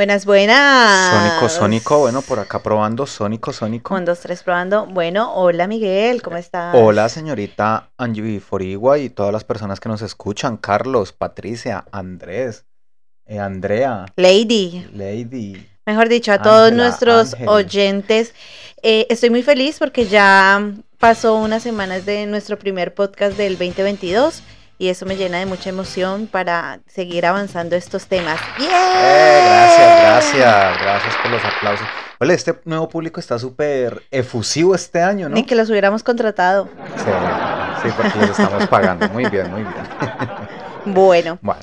Buenas, buenas. Sónico, Sónico, bueno, por acá probando, Sónico, Sónico. Un, dos, tres, probando. Bueno, hola Miguel, ¿cómo estás? Hola señorita Angie Forigua y todas las personas que nos escuchan, Carlos, Patricia, Andrés, eh, Andrea. Lady. Lady. Mejor dicho, a todos nuestros oyentes. Eh, estoy muy feliz porque ya pasó unas semanas de nuestro primer podcast del 2022 y eso me llena de mucha emoción para seguir avanzando estos temas. ¡Yeah! Eh, gracias, gracias, gracias por los aplausos. Hola, este nuevo público está súper efusivo este año, ¿no? Ni que los hubiéramos contratado. Sí, sí, porque los estamos pagando. Muy bien, muy bien. Bueno. Bueno.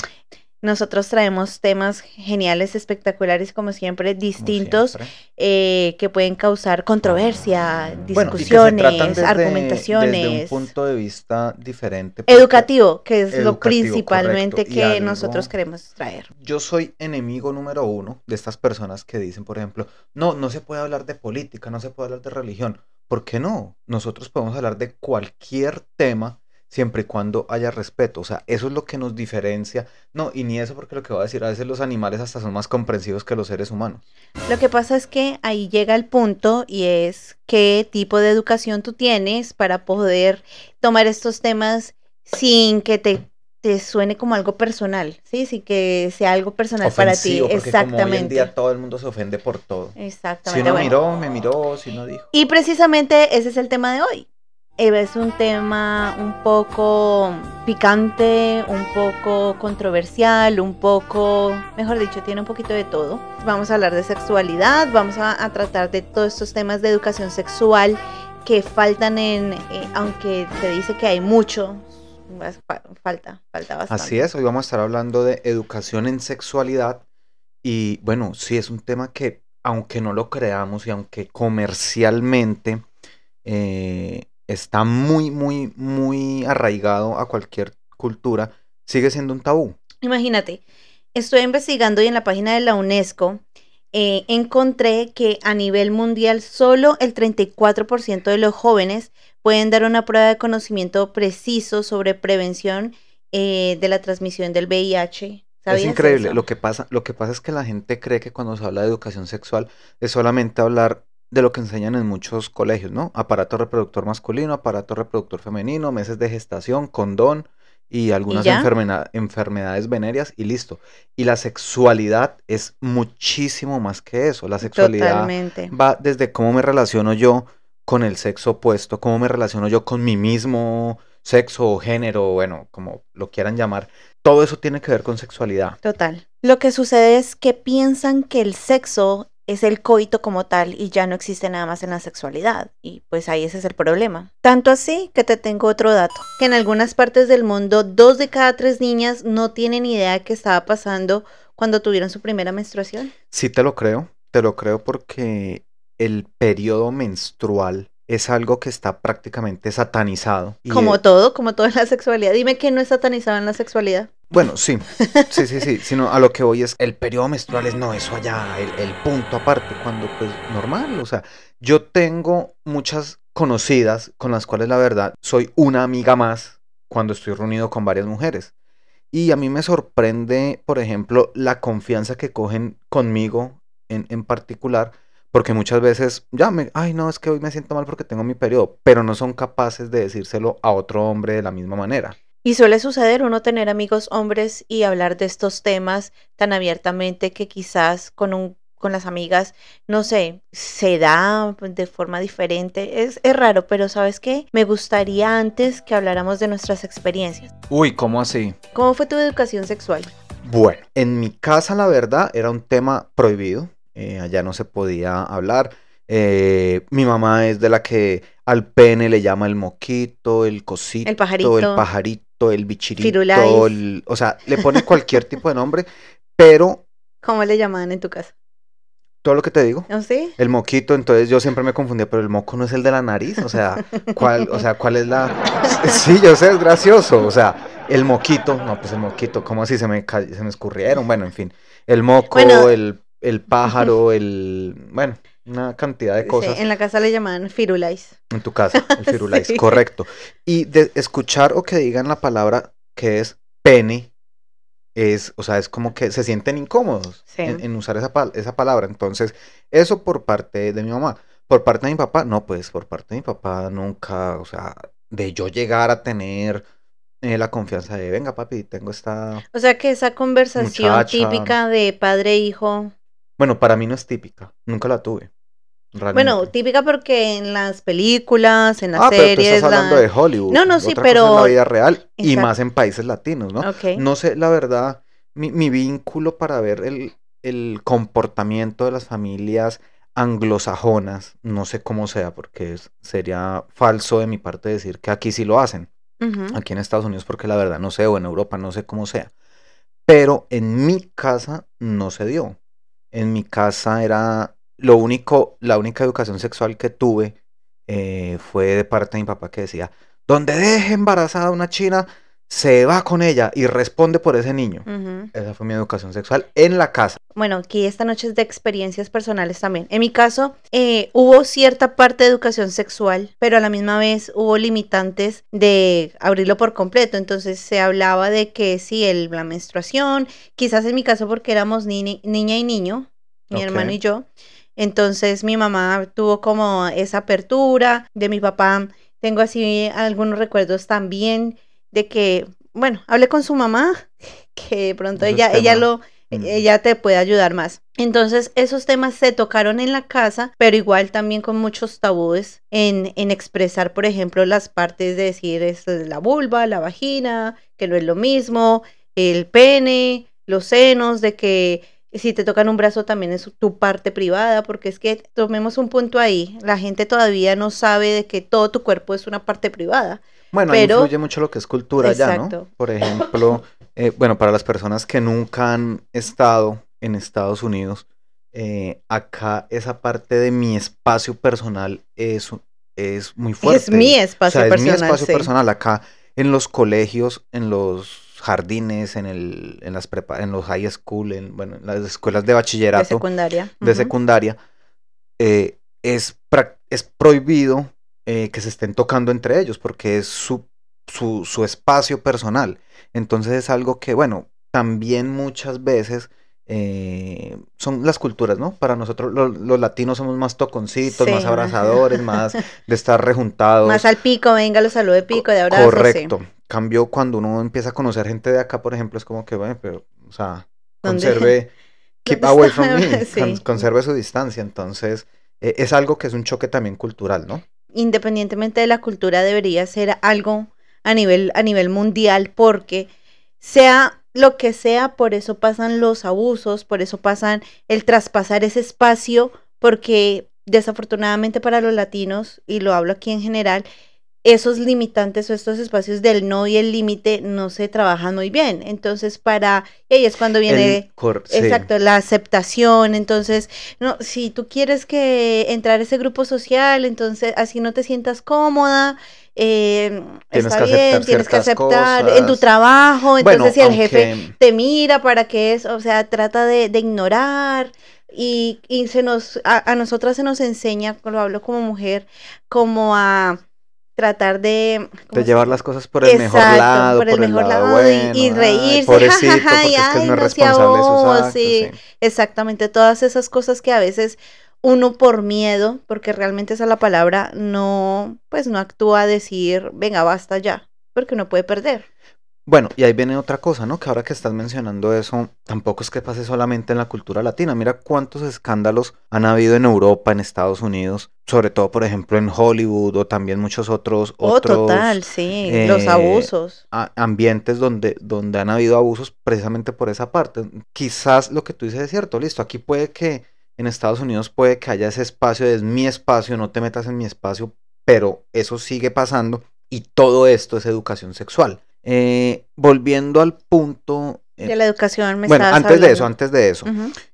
Nosotros traemos temas geniales, espectaculares, como siempre, distintos, eh, que pueden causar controversia, discusiones, argumentaciones. Desde un punto de vista diferente. Educativo, que es lo principalmente que nosotros queremos traer. Yo soy enemigo número uno de estas personas que dicen, por ejemplo, no, no se puede hablar de política, no se puede hablar de religión. ¿Por qué no? Nosotros podemos hablar de cualquier tema siempre y cuando haya respeto. O sea, eso es lo que nos diferencia. No, y ni eso porque lo que voy a decir, a veces los animales hasta son más comprensivos que los seres humanos. Lo que pasa es que ahí llega el punto y es qué tipo de educación tú tienes para poder tomar estos temas sin que te te suene como algo personal, ¿sí? Sin que sea algo personal para ti. Exactamente. Como hoy en día todo el mundo se ofende por todo. Exactamente. Si uno miró, me miró, si no dijo. Y precisamente ese es el tema de hoy es un tema un poco picante, un poco controversial, un poco, mejor dicho, tiene un poquito de todo. Vamos a hablar de sexualidad, vamos a, tratar de todos estos temas de educación sexual que faltan en, eh, aunque se dice que hay mucho, falta, falta bastante. Así es, hoy vamos a estar hablando de educación en sexualidad y bueno, sí es un tema que aunque no lo creamos y aunque comercialmente eh, está muy, muy, muy arraigado a cualquier cultura, sigue siendo un tabú. Imagínate, estoy investigando y en la página de la UNESCO eh, encontré que a nivel mundial solo el 34% de los jóvenes pueden dar una prueba de conocimiento preciso sobre prevención eh, de la transmisión del VIH. Es increíble. Lo que, pasa, lo que pasa es que la gente cree que cuando se habla de educación sexual es solamente hablar de lo que enseñan en muchos colegios, ¿no? Aparato reproductor masculino, aparato reproductor femenino, meses de gestación, condón y algunas enfermedades venéreas y listo. Y la sexualidad es muchísimo más que eso. La sexualidad va desde cómo me relaciono yo con el sexo opuesto, cómo me relaciono yo con mi mismo sexo o género, bueno, como lo quieran llamar. Todo eso tiene que ver con sexualidad. Total. Lo que sucede es que piensan que el sexo es el coito como tal y ya no existe nada más en la sexualidad. Y pues ahí ese es el problema. Tanto así que te tengo otro dato, que en algunas partes del mundo dos de cada tres niñas no tienen idea de qué estaba pasando cuando tuvieron su primera menstruación. Sí te lo creo, te lo creo porque el periodo menstrual es algo que está prácticamente satanizado. Como todo, como toda la sexualidad. Dime que no es satanizado en la sexualidad. Bueno, sí, sí, sí, sí, sino a lo que voy es el periodo menstrual es no, eso allá, el, el punto aparte, cuando pues normal, o sea, yo tengo muchas conocidas con las cuales la verdad soy una amiga más cuando estoy reunido con varias mujeres. Y a mí me sorprende, por ejemplo, la confianza que cogen conmigo en, en particular, porque muchas veces ya me, ay no, es que hoy me siento mal porque tengo mi periodo, pero no son capaces de decírselo a otro hombre de la misma manera. Y suele suceder uno tener amigos hombres y hablar de estos temas tan abiertamente que quizás con un con las amigas, no sé, se da de forma diferente. Es, es raro, pero ¿sabes qué? Me gustaría antes que habláramos de nuestras experiencias. Uy, ¿cómo así? ¿Cómo fue tu educación sexual? Bueno, en mi casa la verdad era un tema prohibido. Eh, allá no se podía hablar. Eh, mi mamá es de la que al pene le llama el moquito, el cosito, el pajarito, el, pajarito, el bichirito, o sea, le pone cualquier tipo de nombre, pero ¿Cómo le llamaban en tu casa? Todo lo que te digo. ¿No sí? El moquito, entonces yo siempre me confundía, pero el moco no es el de la nariz, o sea, ¿cuál, o sea, cuál es la...? Sí, yo sé, es gracioso, o sea, el moquito, no, pues el moquito, ¿cómo así se me, se me escurrieron? Bueno, en fin, el moco, Bueno. el, el pájaro, el... Bueno, una cantidad de Sí, cosas en la casa le llamaban firulais. en tu casa, el firulais, Sí. correcto. Y de escuchar o que digan la palabra que es pene, es, o sea, es como que se sienten incómodos Sí. en, en usar esa, pal- esa palabra. Entonces, eso por parte de mi mamá. Por parte de mi papá, no, pues por parte de mi papá nunca, o sea, de yo llegar a tener eh, la confianza de, venga papi, tengo esta... O sea que esa conversación Muchacha. típica de padre e hijo. Bueno, para mí no es típica, nunca la tuve. Bueno, típica porque en las películas, en las Ah, pero tú series. estás hablando la- de Hollywood. No, no, sí, Otra cosa es pero- la vida real y más en países latinos, ¿no? Ok. No sé, la verdad, mi, mi vínculo para ver el, el comportamiento de las familias anglosajonas, no sé cómo sea, porque es- sería falso de mi parte decir que aquí sí lo hacen, aquí en Estados Unidos, porque la verdad no sé, o en Europa no sé cómo sea. Pero en mi casa no se dio. En mi casa era lo único, la única educación sexual que tuve eh, fue de parte de mi papá que decía, donde deje embarazada a una china, se va con ella y responde por ese niño. Esa fue mi educación sexual en la casa. Bueno, aquí esta noche es de experiencias personales también. En mi caso, eh, hubo cierta parte de educación sexual, pero a la misma vez hubo limitantes de abrirlo por completo. Entonces se hablaba de que sí, el, la menstruación, quizás en mi caso porque éramos ni- niña y niño, mi hermano y yo. Entonces mi mamá tuvo como esa apertura de mi papá. Tengo así algunos recuerdos también de que, bueno, hablé con su mamá, que de pronto es ella, ella lo, ella te puede ayudar más. Entonces, esos temas se tocaron en la casa, pero igual también con muchos tabúes en, en expresar, por ejemplo, las partes de decir de la vulva, la vagina, que no es lo mismo, el pene, los senos, de que si te tocan un brazo también es tu parte privada, porque es que tomemos un punto ahí, la gente todavía no sabe de que todo tu cuerpo es una parte privada. Bueno, ahí influye mucho lo que es cultura ya. ¿no? Por ejemplo, eh, bueno, para las personas que nunca han estado en Estados Unidos, eh, acá esa parte de mi espacio personal es, es muy fuerte. Es mi espacio o sea, personal. es mi espacio sí. personal acá en los colegios, en los jardines, en el, en las prepa, en los high school, en bueno, en las escuelas de de bachillerato, secundaria. de secundaria, eh, es, es prohibido eh, que se estén tocando entre ellos porque es su, su, su espacio personal. Entonces es algo que, bueno, también muchas veces eh, son las culturas, ¿no? Para nosotros lo- los latinos somos más toconcitos, Sí, más abrazadores, más de estar rejuntados. Más al pico, venga, los saludo de pico, de abrazo. sí. Cambio cuando uno empieza a conocer gente de acá, por ejemplo, es como que, bueno, pero, o sea, ¿Dónde- conserve, keep away from me, Sí. con- conserve su distancia. Entonces, eh, es algo que es un choque también cultural, ¿no? independientemente de la cultura, debería ser algo a nivel, a nivel mundial, porque sea lo que sea, por eso pasan los abusos, por eso pasan el traspasar ese espacio, porque desafortunadamente para los latinos, y lo hablo aquí en general, esos limitantes o estos espacios del no y el límite no se trabajan muy bien. Entonces, para y ahí es cuando viene El cor- sí. Exacto, la aceptación. Entonces, no, si tú quieres que entrar a ese grupo social, entonces así no te sientas cómoda, eh, Tienes está que bien, tienes que aceptar en tu trabajo. Bueno, Entonces, si el jefe te mira para que es, o sea, trata de, de ignorar. Y, y se nos, a, a nosotras se nos enseña, lo hablo como mujer, como a tratar de... ¿cómo de llevar las cosas por el mejor lado, por el mejor lado y- bueno, y ay, reírse, pobrecito, jajaja, porque y es que ay, no es responsable de sus bobo, actos, sí. sí. Exactamente, todas esas cosas que a veces uno por miedo, porque realmente esa es la palabra, no, pues no actúa a decir, venga, basta ya, porque uno puede perder. Bueno, y ahí viene otra cosa, ¿no? Que ahora que estás mencionando eso, tampoco es que pase solamente en la cultura latina. Mira cuántos escándalos han habido en Europa, en Estados Unidos, sobre todo, por ejemplo, en Hollywood o también muchos otros, Oh, otros total, sí, los eh, abusos. a- ambientes donde, donde han habido abusos precisamente por esa parte. Quizás lo que tú dices es cierto, listo, aquí puede que en Estados Unidos puede que haya ese espacio, es mi espacio, no te metas en mi espacio, pero eso sigue pasando y todo esto es educación sexual. Eh, volviendo al punto De la educación me bueno, antes de eso, antes de eso.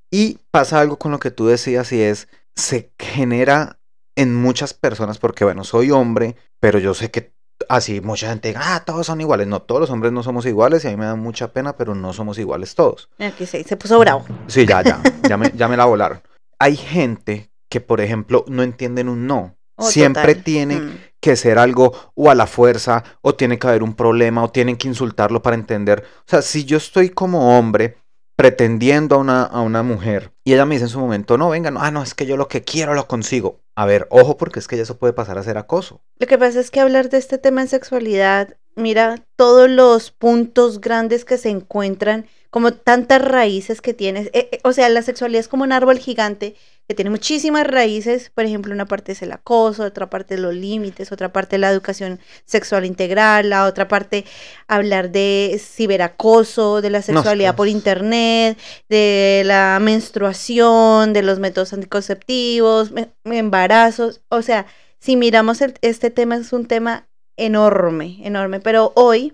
Y pasa algo con lo que tú decías y es, se genera en muchas personas, porque bueno, soy hombre, pero yo sé que así mucha gente diga, ah, todos son iguales. No, todos los hombres no somos iguales y a mí me da mucha pena, pero no somos iguales todos. Aquí se, se puso bravo. Sí, ya, ya, ya me, ya me la volaron. Hay gente que, por ejemplo, no entienden un no. Oh, Siempre total. tiene Mm. Que ser algo o a la fuerza, o tiene que haber un problema, o tienen que insultarlo para entender. O sea, si yo estoy como hombre pretendiendo a una, a una mujer y ella me dice en su momento, no, venga, no, ah, no, es que yo lo que quiero lo consigo. A ver, ojo, porque es que ya eso puede pasar a ser acoso. Lo que pasa es que hablar de este tema en sexualidad, mira todos los puntos grandes que se encuentran, como tantas raíces que tienes. Eh, eh, o sea, la sexualidad es como un árbol gigante que tiene muchísimas raíces. Por ejemplo, una parte es el acoso, otra parte los límites, otra parte la educación sexual integral, la otra parte hablar de ciberacoso, de la sexualidad por internet, de la menstruación, de los métodos anticonceptivos, me- embarazos. O sea, si miramos el- este tema es un tema enorme, enorme, pero hoy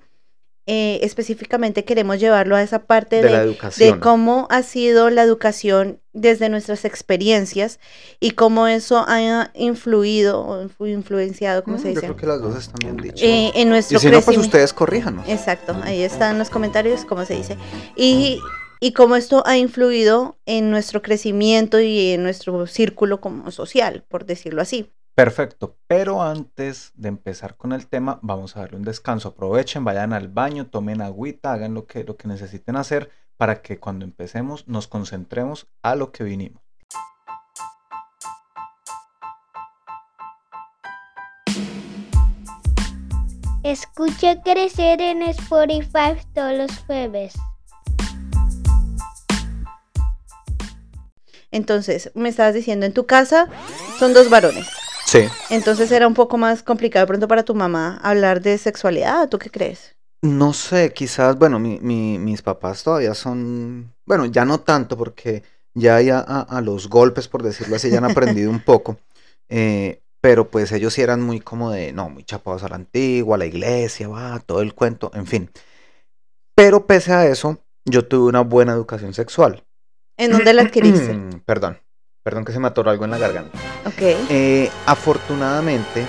eh, específicamente queremos llevarlo a esa parte De de, la de educación. cómo ha sido la educación desde nuestras experiencias y cómo eso ha influido o influ- influenciado, ¿cómo Mm, se Yo dice? creo que las dos están bien dichas. Eh, en nuestro y si no, pues crecimiento. ustedes corríjanos. Exacto, ahí están los comentarios, como se dice. Y, y cómo esto ha influido en nuestro crecimiento y en nuestro círculo como social, por decirlo así. Perfecto, pero antes de empezar con el tema, vamos a darle un descanso. Aprovechen, vayan al baño, tomen agüita, hagan lo que, lo que necesiten hacer para que cuando empecemos nos concentremos a lo que vinimos. Escucha crecer en Spotify todos los jueves. Entonces, me estabas diciendo, en tu casa son dos varones. Sí. Entonces era un poco más complicado de pronto para tu mamá hablar de sexualidad, ¿tú qué crees? No sé, quizás, bueno, mi- mi- mis papás todavía son, bueno, ya no tanto porque ya, ya a, a los golpes, por decirlo así, ya han aprendido un poco, eh, pero pues ellos sí eran muy como de, no, muy chapados a la antigua, a la iglesia, va, todo el cuento, en fin. Pero pese a eso, yo tuve una buena educación sexual. ¿En dónde la adquiriste? Perdón, perdón que se me atoró algo en la garganta. ok. Eh, afortunadamente,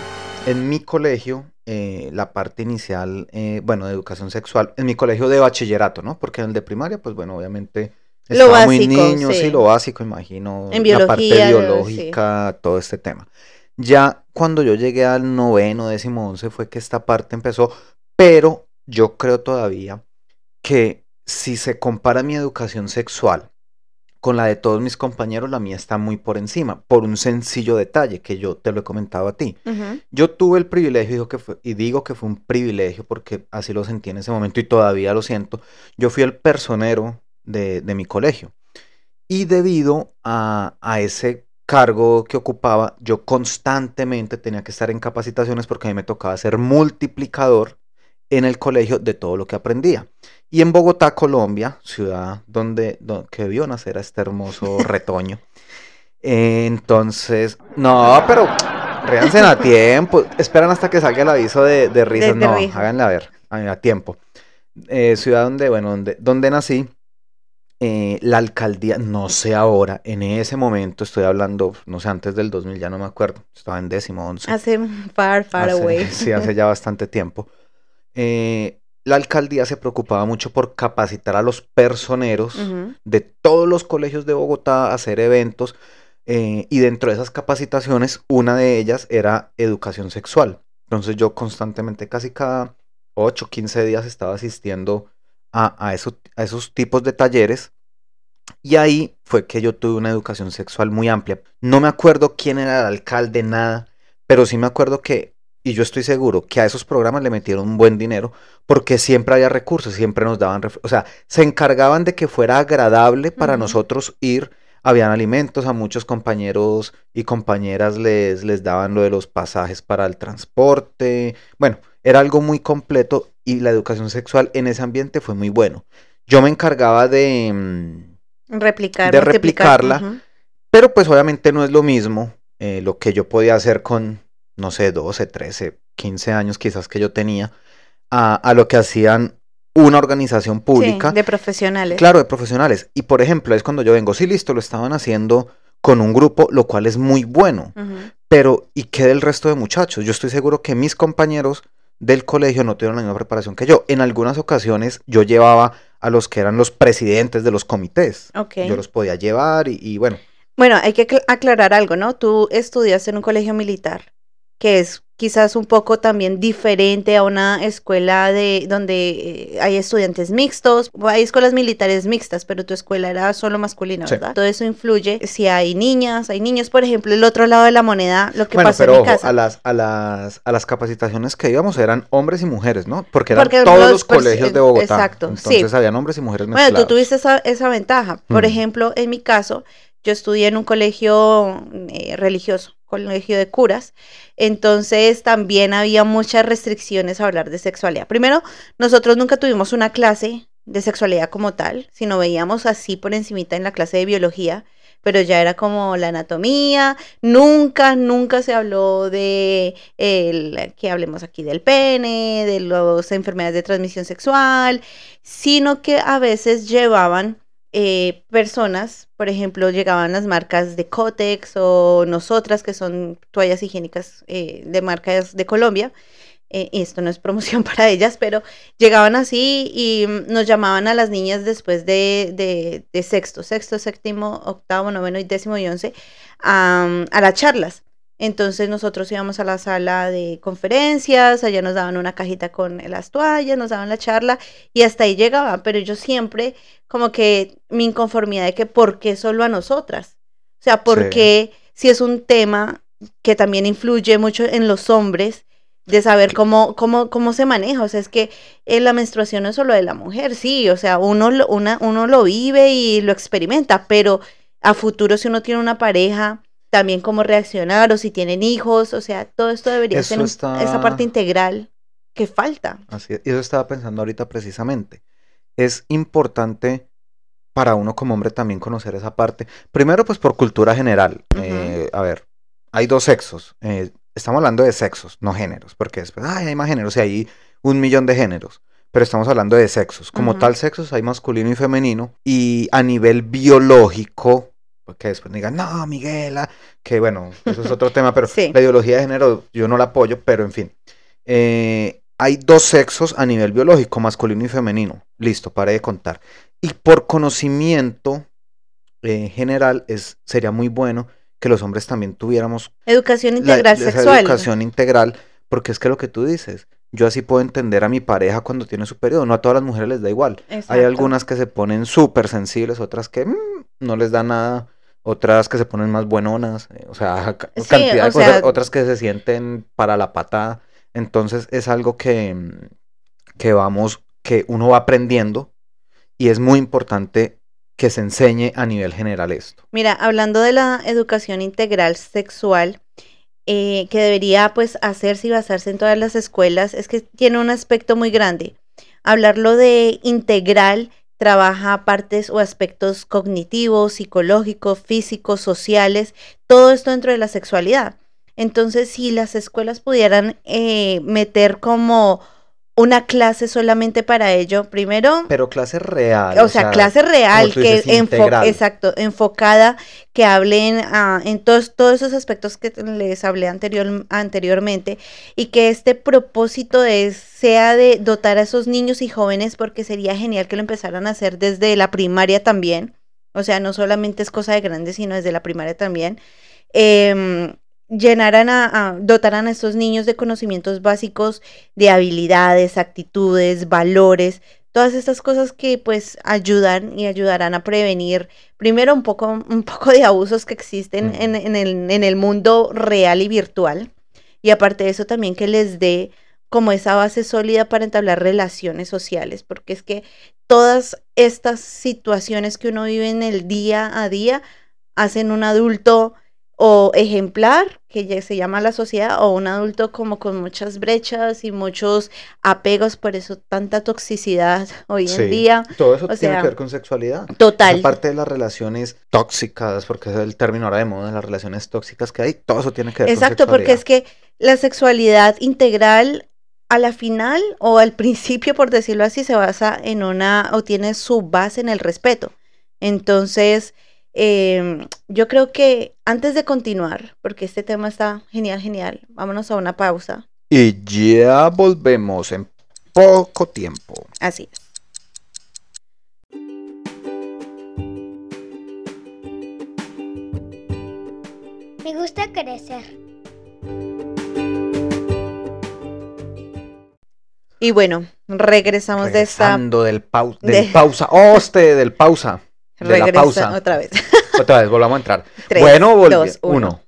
en mi colegio, eh, la parte inicial, eh, bueno, de educación sexual, en mi colegio de bachillerato, ¿no? Porque en el de primaria, pues bueno, obviamente Lo estaba muy básico, niño, sí. sí. lo básico, imagino, En la parte biología, lo- biológica, todo este tema. Ya cuando yo llegué al noveno, décimo, once, fue que esta parte empezó, pero yo creo todavía que si se compara mi educación sexual con la de todos mis compañeros, la mía está muy por encima, por un sencillo detalle que yo te lo he comentado a ti. Yo tuve el privilegio, digo que fue- y digo que fue un privilegio porque así lo sentí en ese momento y todavía lo siento. Yo fui el personero de, de mi colegio y debido a, a ese cargo que ocupaba, yo constantemente tenía que estar en capacitaciones porque a mí me tocaba ser multiplicador en el colegio de todo lo que aprendía. Y en Bogotá, Colombia, ciudad donde, do- que vio nacer a este hermoso retoño. eh, entonces, no, pero ríanse a tiempo. Esperan hasta que salga el aviso de, de risas. no, risa. háganle a ver, a, a tiempo. Eh, ciudad donde, bueno, donde, donde nací, eh, la alcaldía, no sé ahora, en ese momento, estoy hablando, no sé, antes del 2000, ya no me acuerdo, estaba en décimo, once. Hace far, far Hace- away. Sí, hace ya bastante tiempo. Eh, la alcaldía se preocupaba mucho por capacitar a los personeros de todos los colegios de Bogotá a hacer eventos eh, y dentro de esas capacitaciones una de ellas era educación sexual. Entonces yo constantemente, casi cada 8, 15 días estaba asistiendo a, a, eso- a esos tipos de talleres y ahí fue que yo tuve una educación sexual muy amplia. No me acuerdo quién era el alcalde, nada, pero sí me acuerdo que, y yo estoy seguro, que a esos programas le metieron un buen dinero porque siempre había recursos, siempre nos daban, o sea, se encargaban de que fuera agradable para nosotros ir. Habían alimentos, a muchos compañeros y compañeras les, les daban lo de los pasajes para el transporte. Bueno, era algo muy completo y la educación sexual en ese ambiente fue muy bueno. Yo me encargaba de, mm, Replicar, de replicarla, pero pues obviamente no es lo mismo eh, lo que yo podía hacer con, no sé, 12, 13, 15 años quizás que yo tenía, a, a lo que hacían una organización Sí, pública. de profesionales. Claro, de profesionales. Y por ejemplo, es cuando yo vengo, sí, listo, lo estaban haciendo con un grupo, lo cual es muy bueno. Pero, ¿y qué del resto de muchachos? Yo estoy seguro que mis compañeros del colegio no tuvieron la misma preparación que yo. En algunas ocasiones yo llevaba a los que eran los presidentes de los comités. Yo los podía llevar y, y bueno, Bueno, hay que acl- aclarar algo, ¿no? Tú estudias en un colegio militar, que es quizás un poco también diferente a una escuela de donde eh, hay estudiantes mixtos, hay escuelas militares mixtas, pero tu escuela era solo masculina, Sí. ¿verdad? Todo eso influye si hay niñas, hay niños, por ejemplo, el otro lado de la moneda, lo que bueno, pasó pero en mi ojo, casa. a las, a las, a las capacitaciones que íbamos eran hombres y mujeres, ¿no? Porque eran Porque todos los colegios de Bogotá. exacto, sí. Entonces habían hombres y mujeres Bueno, mezclados. tú tuviste esa, esa ventaja. Por Mm. ejemplo, en mi caso, yo estudié en un colegio eh, religioso, colegio de curas, entonces también había muchas restricciones a hablar de sexualidad. Primero, nosotros nunca tuvimos una clase de sexualidad como tal, sino veíamos así por encimita en la clase de biología, pero ya era como la anatomía, nunca, nunca se habló de el, que hablemos aquí del pene, de las enfermedades de transmisión sexual, sino que a veces llevaban eh, personas, por ejemplo, llegaban las marcas de Cotex o nosotras, que son toallas higiénicas eh, de marcas de Colombia. eh, esto no es promoción para ellas, pero llegaban así y mm, nos llamaban a las niñas después de, de- de sexto, sexto, séptimo, octavo, noveno y décimo y once a las charlas. Entonces nosotros íbamos a la sala de conferencias, allá nos daban una cajita con las toallas, nos daban la charla y hasta ahí llegaba, pero yo siempre como que mi inconformidad de que por qué solo a nosotras. O sea, por Sí. qué si es un tema que también influye mucho en los hombres de saber cómo, cómo, cómo se maneja. O sea, es que eh, la menstruación no es solo de la mujer, sí, o sea, uno, lo- una, uno lo vive y lo experimenta, pero a futuro si uno tiene una pareja, también cómo reaccionar o si tienen hijos, o sea, todo esto debería Eso ser está- esa parte integral que falta. Así es, y eso estaba pensando ahorita precisamente. Es importante para uno como hombre también conocer esa parte. Primero, pues por cultura general. Eh, a ver, hay dos sexos. eh, estamos hablando de sexos, no géneros, porque después, ay, hay más géneros y hay un millón de géneros. Pero estamos hablando de sexos. Como tal, sexos hay masculino y femenino. Y a nivel biológico, que después digan, no, Miguela, que bueno, eso es otro tema, pero Sí. la ideología de género yo no la apoyo, pero en fin. Eh, hay dos sexos a nivel biológico, masculino y femenino. Listo, pare de contar. Y por conocimiento eh, general es, sería muy bueno que los hombres también tuviéramos Educación la- integral esa sexual. educación integral, porque es que lo que tú dices, yo así puedo entender a mi pareja cuando tiene su periodo, no a todas las mujeres les da igual. Hay Exacto. algunas que se ponen súper sensibles, otras que mm, no les da nada, otras que se ponen más buenonas, eh, o sea, Sí, cantidad de cosas, sea- otras que se sienten para la patada. Entonces es algo que, mm, que vamos, que uno va aprendiendo y es muy importante que se enseñe a nivel general esto. Mira, hablando de la educación integral sexual, eh, que debería pues hacerse y basarse en todas las escuelas, es que tiene un aspecto muy grande. Hablarlo de integral trabaja partes o aspectos cognitivos, psicológicos, físicos, sociales, todo esto dentro de la sexualidad. Entonces, si las escuelas pudieran eh, meter como una clase solamente para ello, primero, Pero clase real. o sea, clase real, que dices, enfo- exacto, enfocada, que hablen ah, en todos, todos esos aspectos que les hablé anterior, anteriormente, y que este propósito es, sea de dotar a esos niños y jóvenes, porque sería genial que lo empezaran a hacer desde la primaria también, o sea, no solamente es cosa de grandes, sino desde la primaria también, em, llenaran a, a- dotaran a estos niños de conocimientos básicos de habilidades, actitudes, valores, todas estas cosas que pues ayudan y ayudarán a prevenir primero un poco, un poco de abusos que existen en, en el, en el mundo real y virtual. Y aparte de eso también que les dé como esa base sólida para entablar relaciones sociales, porque es que todas estas situaciones que uno vive en el día a día hacen un adulto o ejemplar, que ya se llama la sociedad, o un adulto como con muchas brechas y muchos apegos, por eso tanta toxicidad hoy Sí, en día. Todo eso o tiene sea, que ver con sexualidad. Total. Aparte de las relaciones tóxicas, porque es el término ahora de moda de las relaciones tóxicas que hay, todo eso tiene que ver Exacto, con porque es sexualidad. que la sexualidad integral a la final o al principio, por decirlo así, se basa en una o tiene su base en el respeto. Entonces, em, yo creo que antes de continuar, porque este tema está genial, genial, vámonos a una pausa. Y ya volvemos en poco tiempo. Así es. Me gusta crecer. Y bueno, regresamos de esta. Del, pau- del de- pausa. ¡Hoste! Del pausa. De la Regresa pausa. otra vez. Otra vez, volvamos a entrar. Tres, bueno, volvi- dos, uno. uno.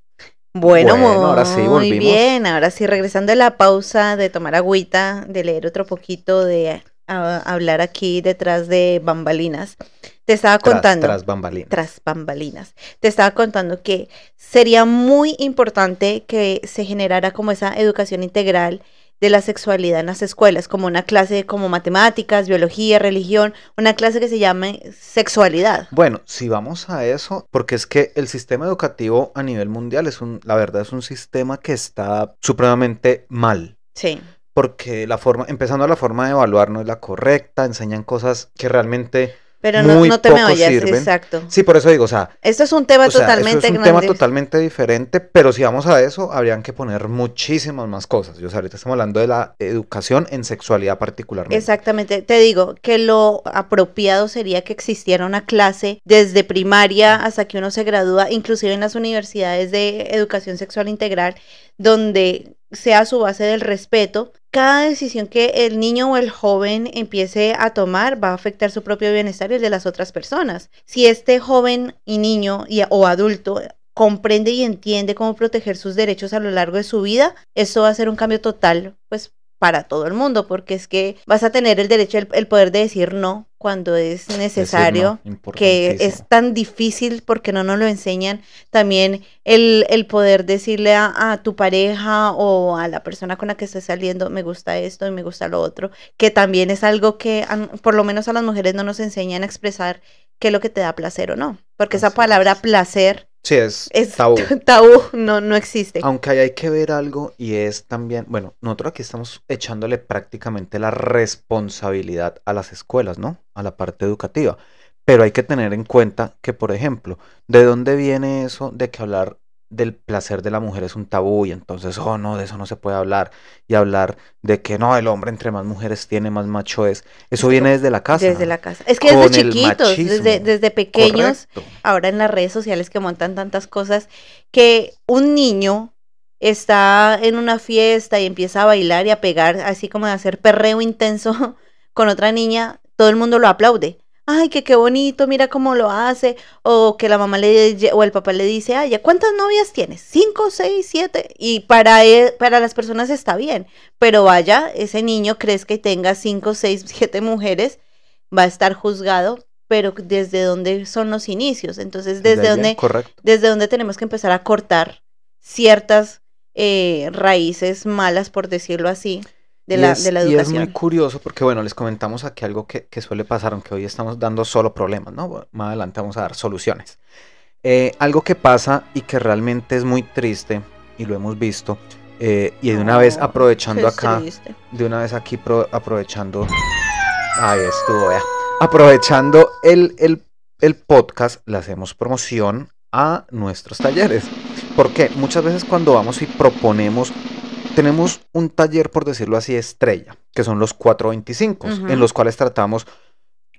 Bueno, Bueno, muy ahora sí, volvimos. bien. Ahora sí, regresando de la pausa, de tomar agüita, de leer otro poquito, de ah, hablar aquí detrás de bambalinas. Te estaba Tras, contando. tras bambalinas. tras bambalinas. Te estaba contando que sería muy importante que se generara como esa educación integral de la sexualidad en las escuelas, como una clase como matemáticas, biología, religión, una clase que se llame sexualidad. Bueno, si vamos a eso, porque es que el sistema educativo a nivel mundial es un, la verdad es un sistema que está supremamente mal. Sí. Porque la forma, empezando la forma de evaluar no es la correcta, enseñan cosas que realmente Pero no, Muy no te me vayas, sirven. exacto. Sí, por eso digo, o sea, Esto es un tema o sea, totalmente es un tema totalmente diferente, pero si vamos a eso, habrían que poner muchísimas más cosas. Yo, o sea, ahorita estamos hablando de la educación en sexualidad particularmente. Exactamente, te digo que lo apropiado sería que existiera una clase desde primaria hasta que uno se gradúa, inclusive en las universidades de educación sexual integral, donde sea su base del respeto. Cada decisión que el niño o el joven empiece a tomar va a afectar su propio bienestar y el de las otras personas. Si este joven y niño y, o adulto comprende y entiende cómo proteger sus derechos a lo largo de su vida, esto va a ser un cambio total, pues para todo el mundo, porque es que vas a tener el derecho, el, el poder de decir no cuando es necesario, no, que es tan difícil porque no nos lo enseñan. También el, el poder decirle a, a tu pareja o a la persona con la que estés saliendo, me gusta esto y me gusta lo otro, que también es algo que a- por lo menos a las mujeres no nos enseñan a expresar qué es lo que te da placer o no, porque esa palabra es. placer Sí, es, es tabú. tabú, no, no existe. Aunque ahí hay que ver algo y es también, bueno, nosotros aquí estamos echándole prácticamente la responsabilidad a las escuelas, ¿no? A la parte educativa. Pero hay que tener en cuenta que, por ejemplo, ¿de dónde viene eso de que hablar del placer de la mujer es un tabú y entonces, oh no, de eso no se puede hablar? Y hablar de que no, el hombre entre más mujeres tiene, más macho es. Eso viene desde la casa. Desde la casa. Es que desde chiquitos, machismo. desde, desde pequeños, Correcto. ahora en las redes sociales que montan tantas cosas, que un niño está en una fiesta y empieza a bailar y a pegar, así como de hacer perreo intenso con otra niña, todo el mundo lo aplaude. Ay, que qué bonito, mira cómo lo hace. O que la mamá le o el papá le dice, ay, ¿cuántas novias tienes? ¿Cinco, seis, siete? Y para, e- para las personas está bien. Pero vaya, ese niño crees que tenga cinco, seis, siete mujeres, va a estar juzgado, pero desde dónde son los inicios. Entonces, desde dónde, desde dónde tenemos que empezar a cortar ciertas eh, raíces malas, por decirlo así, de Y la, es- de la Y es educación. muy curioso porque, bueno, les comentamos aquí algo que, que suele pasar, aunque hoy estamos dando solo problemas, ¿no? Más adelante vamos a dar soluciones. Eh, algo que pasa y que realmente es muy triste, y lo hemos visto, eh, y de una vez Oh, aprovechando Qué acá, triste. de una vez aquí pro- aprovechando, ahí estuvo, vea, aprovechando el, el, el podcast, le hacemos promoción a nuestros talleres. Porque muchas veces cuando vamos y proponemos, tenemos un taller, por decirlo así, estrella, que son los 425, Ujú. en los cuales tratamos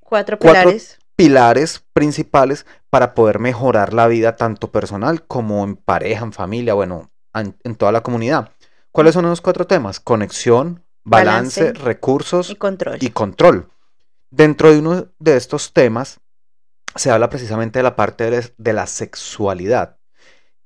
Cuatro cuatro- pilares. pilares principales para poder mejorar la vida tanto personal como en pareja, en familia, bueno, en, en toda la comunidad. ¿Cuáles son esos cuatro temas? Conexión, balance, Balance recursos y control. y control. Dentro de uno de estos temas se habla precisamente de la parte de la sexualidad.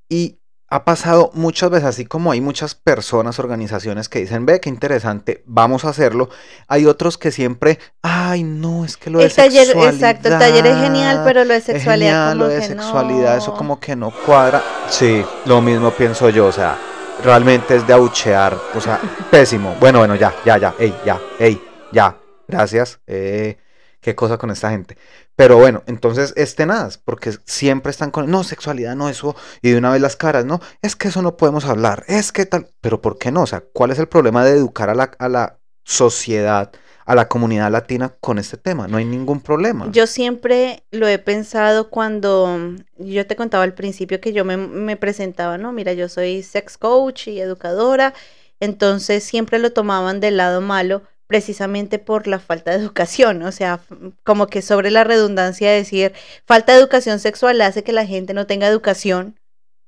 Y ha pasado muchas veces, así como hay muchas personas, organizaciones que dicen, ve, qué interesante, vamos a hacerlo. Hay otros que siempre, ay, no, es que lo de taller, sexualidad. exacto, el taller es genial, pero lo de sexualidad genial, como lo de que sexualidad, eso como que no cuadra. Sí, lo mismo pienso yo, o sea, realmente es de abuchear, o sea, pésimo. Bueno, bueno, ya, ya, ya, ey, ya, ey, ya, gracias. eh, qué cosa con esta gente. Pero bueno, entonces es tenaz, porque siempre están con, no, sexualidad, no eso, y de una vez las caras, no, es que eso no podemos hablar, es que tal, pero ¿por qué no? O sea, ¿cuál es el problema de educar a la, a la sociedad, a la comunidad latina con este tema? No hay ningún problema. Yo siempre lo he pensado cuando yo te contaba al principio que yo me, me presentaba, ¿no? Mira, yo soy sex coach y educadora, entonces siempre lo tomaban del lado malo precisamente por la falta de educación, o sea, como que sobre la redundancia de decir, falta de educación sexual hace que la gente no tenga educación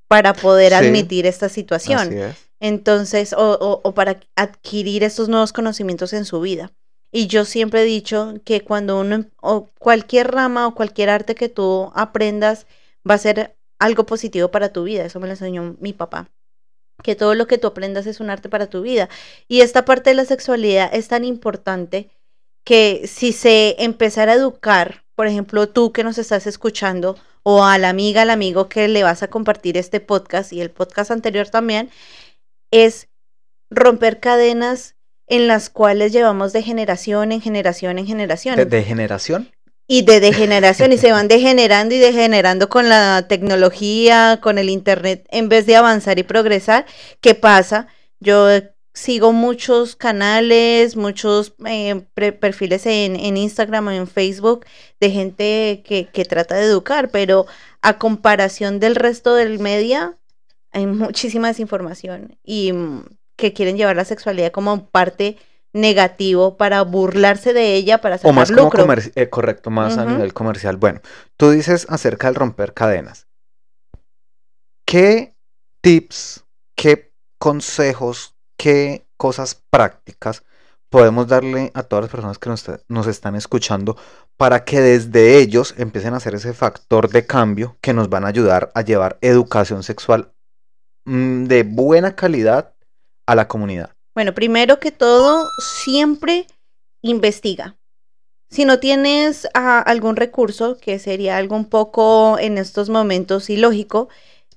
para poder Sí. admitir esta situación. Es. Entonces, o, o- o para adquirir estos nuevos conocimientos en su vida. Y yo siempre he dicho que cuando uno, em- o cualquier rama o cualquier arte que tú aprendas, va a ser algo positivo para tu vida. Eso me lo enseñó mi papá. Que todo lo que tú aprendas es un arte para tu vida. Y esta parte de la sexualidad es tan importante que si se empezara a educar, por ejemplo, tú que nos estás escuchando, o a la amiga, al amigo que le vas a compartir este podcast y el podcast anterior también, es romper cadenas en las cuales llevamos de generación en generación en generación ¿De, de generación? Y de degeneración y se van degenerando y degenerando con la tecnología, con el internet, en vez de avanzar y progresar. ¿Qué pasa? Yo sigo muchos canales, muchos eh, perfiles en, en Instagram o en Facebook de gente que, que trata de educar, pero a comparación del resto del media, hay muchísima desinformación y mm, que quieren llevar la sexualidad como parte negativo para burlarse de ella, para O sacar más como lucro. eh, correcto, más a nivel comercial. Bueno, tú dices acerca del romper cadenas. ¿Qué tips, qué consejos, qué cosas prácticas podemos darle a todas las personas que nos, nos están escuchando para que desde ellos empiecen a hacer ese factor de cambio que nos van a ayudar a llevar educación sexual mm, de buena calidad a la comunidad? Bueno, primero que todo, siempre investiga. Si no tienes ah, algún recurso, que sería algo un poco en estos momentos ilógico,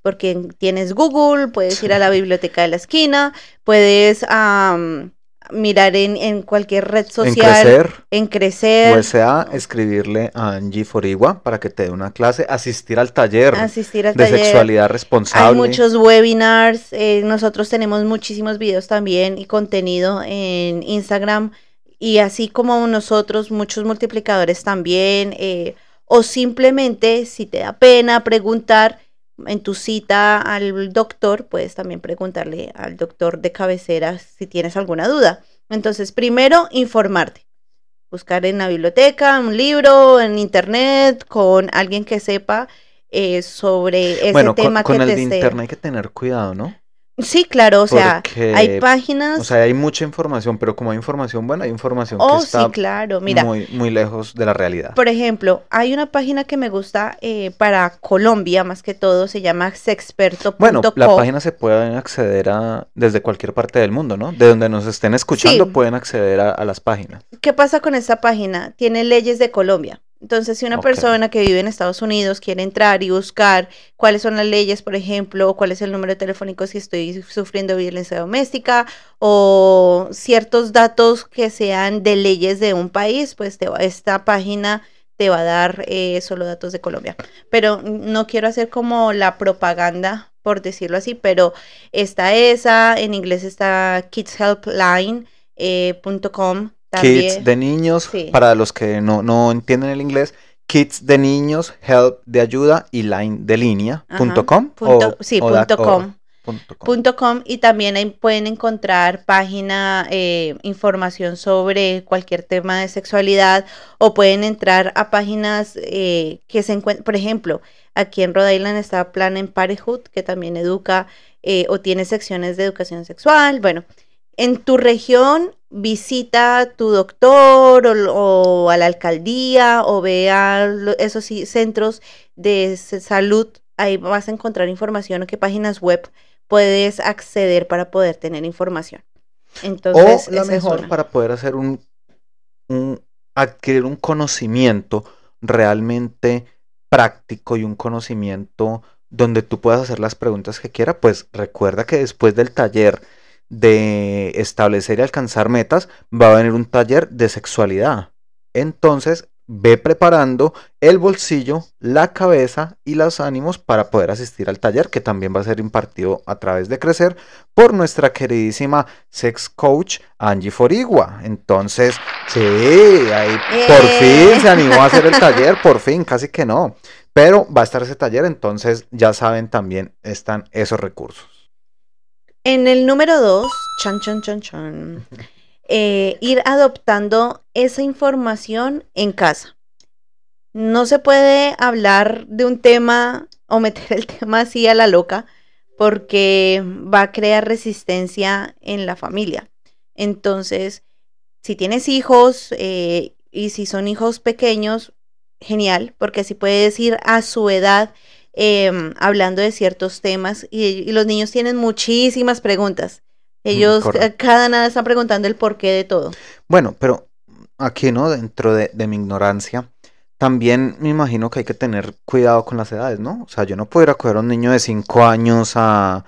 porque tienes Google, puedes ir a la biblioteca de la esquina, puedes am, mirar en, en cualquier red En social, crecer. en crecer, USA, escribirle a Angie Forigua para que te dé una clase, asistir al taller asistir al de taller. sexualidad Hay responsable. muchos webinars, eh, nosotros tenemos muchísimos videos también y contenido en Instagram y así como nosotros, muchos multiplicadores también, eh, o simplemente si te da pena preguntar en tu cita al doctor, puedes también preguntarle al doctor de cabecera si tienes alguna duda. Entonces, primero, informarte. Buscar en la biblioteca, un libro, en internet, con alguien que sepa eh, sobre ese bueno, con, tema con que el te de esté- internet hay que tener cuidado, ¿no? Sí, claro, o sea, Porque, hay páginas. O sea, hay mucha información, pero como hay información buena, hay información oh, que está sí, claro. Mira, muy, muy lejos de la realidad. por ejemplo, hay una página que me gusta eh, para Colombia, más que todo, se llama sexperto.co. Bueno, la página se puede acceder a desde cualquier parte del mundo, ¿no? De donde nos estén escuchando Sí. pueden acceder a, a las páginas. ¿Qué pasa con esta página? Tiene leyes de Colombia. Entonces, si una persona que vive en Estados Unidos quiere entrar y buscar cuáles son las leyes, por ejemplo, o cuál es el número telefónico si estoy sufriendo violencia doméstica o ciertos datos que sean de leyes de un país, pues te va- esta página te va a dar eh, solo datos de Colombia. Pero no quiero hacer como la propaganda, por decirlo así, pero está esa, en inglés está kidshelpline.com. Eh, también. Kids de niños, Sí. para los que no, no entienden el inglés, Kids de niños, help de ayuda y line de línea, Ajá, punto com. punto- o- sí, o da- punto o- com. punto com. punto com y también ahí pueden encontrar página, eh, información sobre cualquier tema de sexualidad o pueden entrar a páginas eh, que se encuentran, por ejemplo, aquí en Rhode Island está Plan en Parenthood que también educa eh, o tiene secciones de educación sexual. Bueno, en tu región visita a tu doctor o, o a la alcaldía o ve a lo- esos sí, centros de salud. Ahí vas a encontrar información o qué páginas web puedes acceder para poder tener información. Entonces, o la mejor para poder hacer un, un- adquirir un conocimiento realmente práctico y un conocimiento donde tú puedas hacer las preguntas que quieras, pues recuerda que después del taller de establecer y alcanzar metas, va a venir un taller de sexualidad. Entonces, ve preparando el bolsillo, la cabeza y los ánimos para poder asistir al taller que también va a ser impartido a través de Crecer por nuestra queridísima sex coach Angie Forigua. Entonces, sí, ahí por ¡Eh! fin se animó a hacer el taller, por fin, casi que no. Pero va a estar ese taller, entonces ya saben también están esos recursos. En el número dos, chan, chan, chan, chan, eh, ir adoptando esa información en casa. No se puede hablar de un tema o meter el tema así a la loca porque va a crear resistencia en la familia. Entonces, si tienes hijos eh, y si son hijos pequeños, genial, porque así puedes ir a su edad em, hablando de ciertos temas y, y los niños tienen muchísimas preguntas. Ellos eh, correcto. cada nada están preguntando el porqué de todo. Bueno, pero aquí, ¿no? Dentro de, de mi ignorancia, también me imagino que hay que tener cuidado con las edades, ¿no? O sea, yo no puedo ir a coger a un niño de 5 años a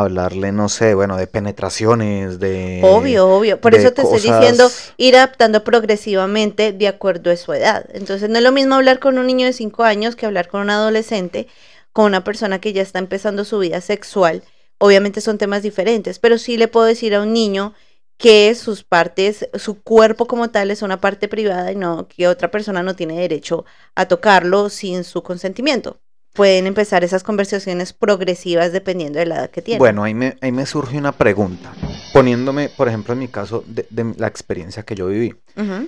hablarle, no sé, bueno, de penetraciones, de... Obvio, obvio. Por eso te estoy diciendo ir adaptando progresivamente de acuerdo a su edad. Entonces no es lo mismo hablar con un niño de 5 años que hablar con un adolescente, con una persona que ya está empezando su vida sexual. Obviamente son temas diferentes, pero sí le puedo decir a un niño que sus partes, su cuerpo como tal es una parte privada y no que otra persona no tiene derecho a tocarlo sin su consentimiento. Pueden empezar esas conversaciones progresivas dependiendo de la edad que tienen. Bueno, ahí me, ahí me surge una pregunta, poniéndome, por ejemplo, en mi caso, de, de la experiencia que yo viví.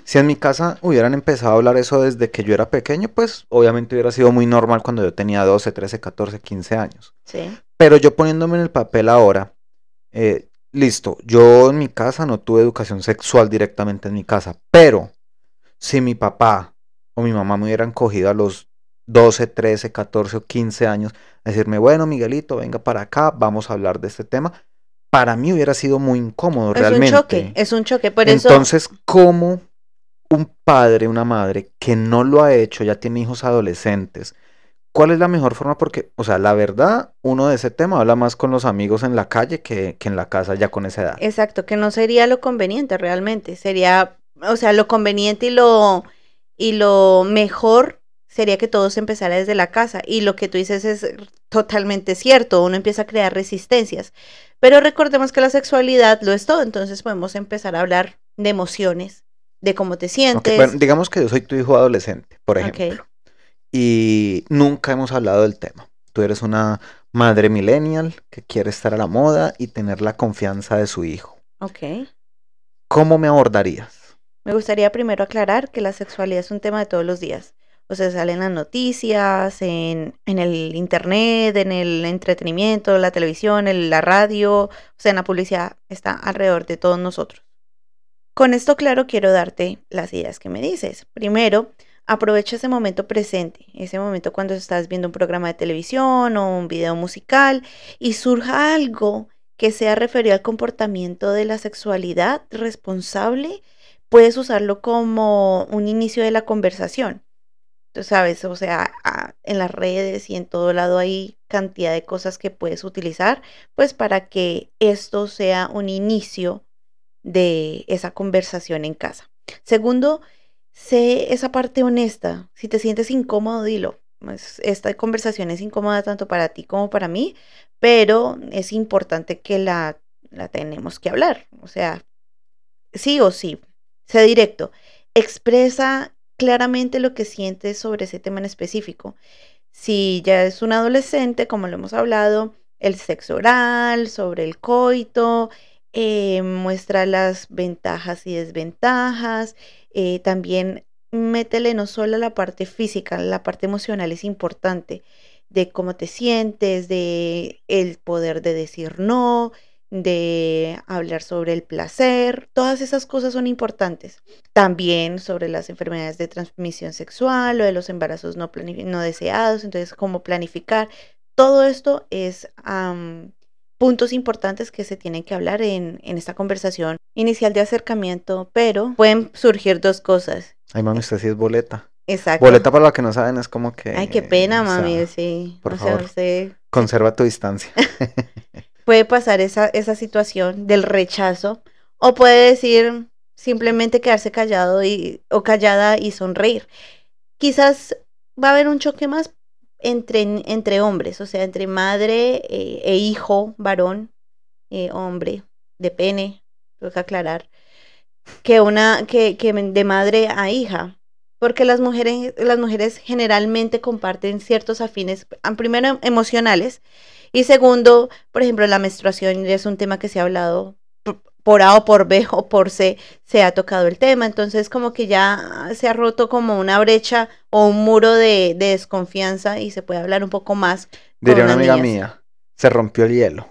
Si en mi casa hubieran empezado a hablar eso desde que yo era pequeño, pues obviamente hubiera sido muy normal cuando yo tenía 12, 13, 14, 15 años. Sí. Pero yo poniéndome en el papel ahora, eh, listo, yo en mi casa no tuve educación sexual directamente en mi casa, pero si mi papá o mi mamá me hubieran cogido a los 12, 13, 14 o 15 años, a decirme, bueno, Miguelito, venga para acá, vamos a hablar de este tema, para mí hubiera sido muy incómodo Es realmente. un choque, es un choque. Por eso, Entonces, ¿cómo un padre, una madre que no lo ha hecho, ya tiene hijos adolescentes, cuál es la mejor forma? Porque, o sea, la verdad, uno de ese tema habla más con los amigos en la calle que, que en la casa ya con esa edad. exacto, que no sería lo conveniente realmente. Sería, o sea, lo conveniente y lo, y lo mejor sería que todo se empezara desde la casa. Y lo que tú dices es totalmente cierto. Uno empieza a crear resistencias. Pero recordemos que la sexualidad lo es todo. Entonces podemos empezar a hablar de emociones, de cómo te sientes. bueno, digamos que yo soy tu hijo adolescente, por ejemplo, y nunca hemos hablado del tema. Tú eres una madre millennial que quiere estar a la moda y tener la confianza de su hijo. ok. ¿Cómo me abordarías? Me gustaría primero aclarar que la sexualidad es un tema de todos los días. O sea, sale en las noticias, en, en el internet, en el entretenimiento, la televisión, en la radio, o sea, en la publicidad, está alrededor de todos nosotros. Con esto claro quiero darte las ideas que me dices. Primero, aprovecha ese momento presente, ese momento cuando estás viendo un programa de televisión o un video musical y surja algo que sea referido al comportamiento de la sexualidad responsable puedes usarlo como un inicio de la conversación. Tú sabes, o sea, en las redes y en todo lado hay cantidad de cosas que puedes utilizar, pues para que esto sea un inicio de esa conversación en casa. Segundo, sé esa parte honesta. Si te sientes incómodo, dilo. Pues, Esta conversación es incómoda tanto para ti como para mí, pero es importante que la, la tenemos que hablar. O sea, sí o sí. Sé directo. Expresa claramente lo que sientes sobre ese tema en específico. Si ya es un adolescente, como lo hemos hablado, el sexo oral, sobre el coito, eh, muestra las ventajas y desventajas. eh, también métele no solo la parte física, la parte emocional es importante, de cómo te sientes, de el poder de decir no, de hablar sobre el placer, todas esas cosas son importantes. También sobre las enfermedades de transmisión sexual o de los embarazos no, no deseados, entonces cómo planificar. Todo esto es puntos importantes que se tienen que hablar en, en esta conversación inicial de acercamiento, pero pueden surgir dos cosas. Ay, mami, usted sí es boleta. Exacto. Boleta para los que no saben es como que... Ay, qué pena, o sea, mami, sí. por o sea, favor. usted Conserva tu distancia. puede pasar esa, esa situación del rechazo o puede decir, simplemente quedarse callado y, o callada y sonreír. Quizás va a haber un choque más entre, entre hombres, o sea, entre madre eh, e hijo, varón, eh, hombre, de pene, tengo que aclarar, que una, que, que de madre a hija. Porque las mujeres, las mujeres generalmente comparten ciertos afines, primero emocionales, y segundo, por ejemplo, la menstruación es un tema que se ha hablado por A o por B o por C se ha tocado el tema. Entonces como que ya se ha roto como una brecha o un muro de, desconfianza y se puede hablar un poco más. Diría una amiga mía, se rompió el hielo.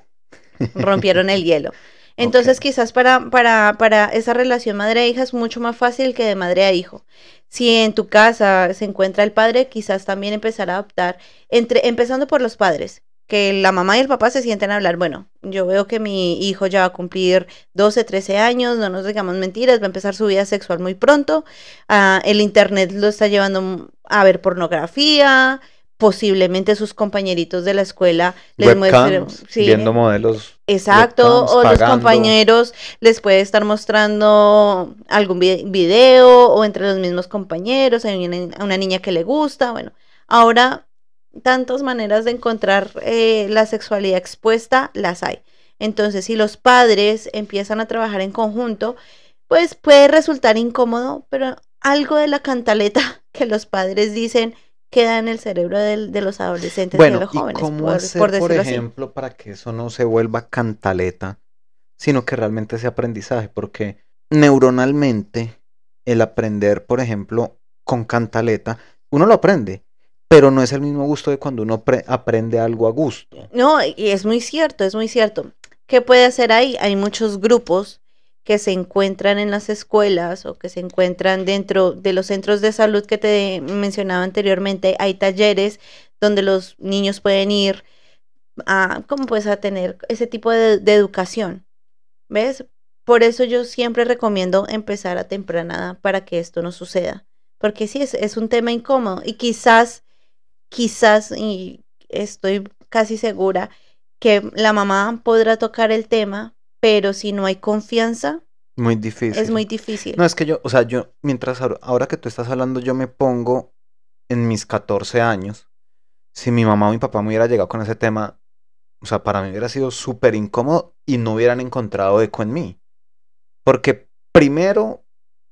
Rompieron el hielo. Entonces quizás para, para, para esa relación madre-hija es mucho más fácil que de madre a hijo. Si en tu casa se encuentra el padre, quizás también empezar a adoptar, entre, empezando por los padres que la mamá y el papá se sienten a hablar, bueno, yo veo que mi hijo ya va a cumplir 12, 13 años, no nos digamos mentiras, va a empezar su vida sexual muy pronto, ah, el internet lo está llevando a ver pornografía, posiblemente sus compañeritos de la escuela les muestren viendo modelos exacto o los compañeros les puede estar mostrando algún video o entre los mismos compañeros hay una, una niña que le gusta bueno ahora tantas maneras de encontrar eh, la sexualidad expuesta, las hay. Entonces, si los padres empiezan a trabajar en conjunto, pues puede resultar incómodo, pero algo de la cantaleta que los padres dicen queda en el cerebro de, los adolescentes y de los jóvenes. ¿cómo por, hacer, por, ejemplo, para que eso no se vuelva cantaleta, sino que realmente sea aprendizaje? Porque neuronalmente, el aprender, por ejemplo, con cantaleta, uno lo aprende, pero no es el mismo gusto de cuando uno aprende algo a gusto. No, y es muy cierto, es muy cierto. ¿Qué puede hacer ahí? Hay muchos grupos que se encuentran en las escuelas o que se encuentran dentro de los centros de salud que te mencionaba anteriormente. Hay talleres donde los niños pueden ir a, ¿cómo puedes a tener ese tipo de, educación. ¿Ves? Por eso yo siempre recomiendo empezar a tempranada para que esto no suceda. Porque sí, es, es un tema incómodo y quizás quizás, y estoy casi segura, que la mamá podrá tocar el tema, pero si no hay confianza, muy difícil. Es muy difícil. No, es que yo, o sea, yo, mientras ahora que tú estás hablando, yo me pongo en mis 14 años. Si mi mamá o mi papá me hubiera llegado con ese tema, o sea, para mí hubiera sido súper incómodo y no hubieran encontrado eco en mí. Porque primero,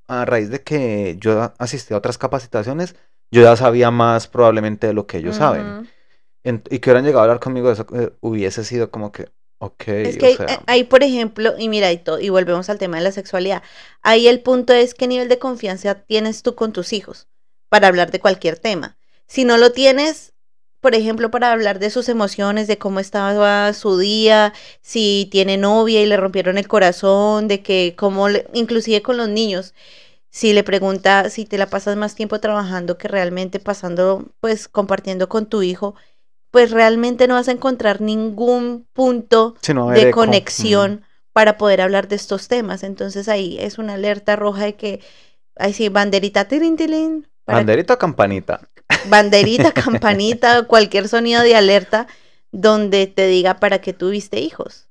a raíz de que yo asistí a otras capacitaciones, yo ya sabía más probablemente de lo que ellos saben. y que hubieran llegado a hablar conmigo de eso, eh, hubiese sido como que, ok. Es que ahí, por ejemplo, y mira, y, y volvemos al tema de la sexualidad, ahí el punto es qué nivel de confianza tienes tú con tus hijos para hablar de cualquier tema. Si no lo tienes, por ejemplo, para hablar de sus emociones, de cómo estaba su día, si tiene novia y le rompieron el corazón, de que cómo, inclusive con los niños, si le pregunta si te la pasas más tiempo trabajando que realmente pasando, pues compartiendo con tu hijo, pues realmente no vas a encontrar ningún punto de conexión para poder hablar de estos temas. Entonces ahí es una alerta roja de que, ahí sí, banderita, tirin, Banderita o campanita. Banderita, campanita, cualquier sonido de alerta donde te diga para qué tuviste hijos.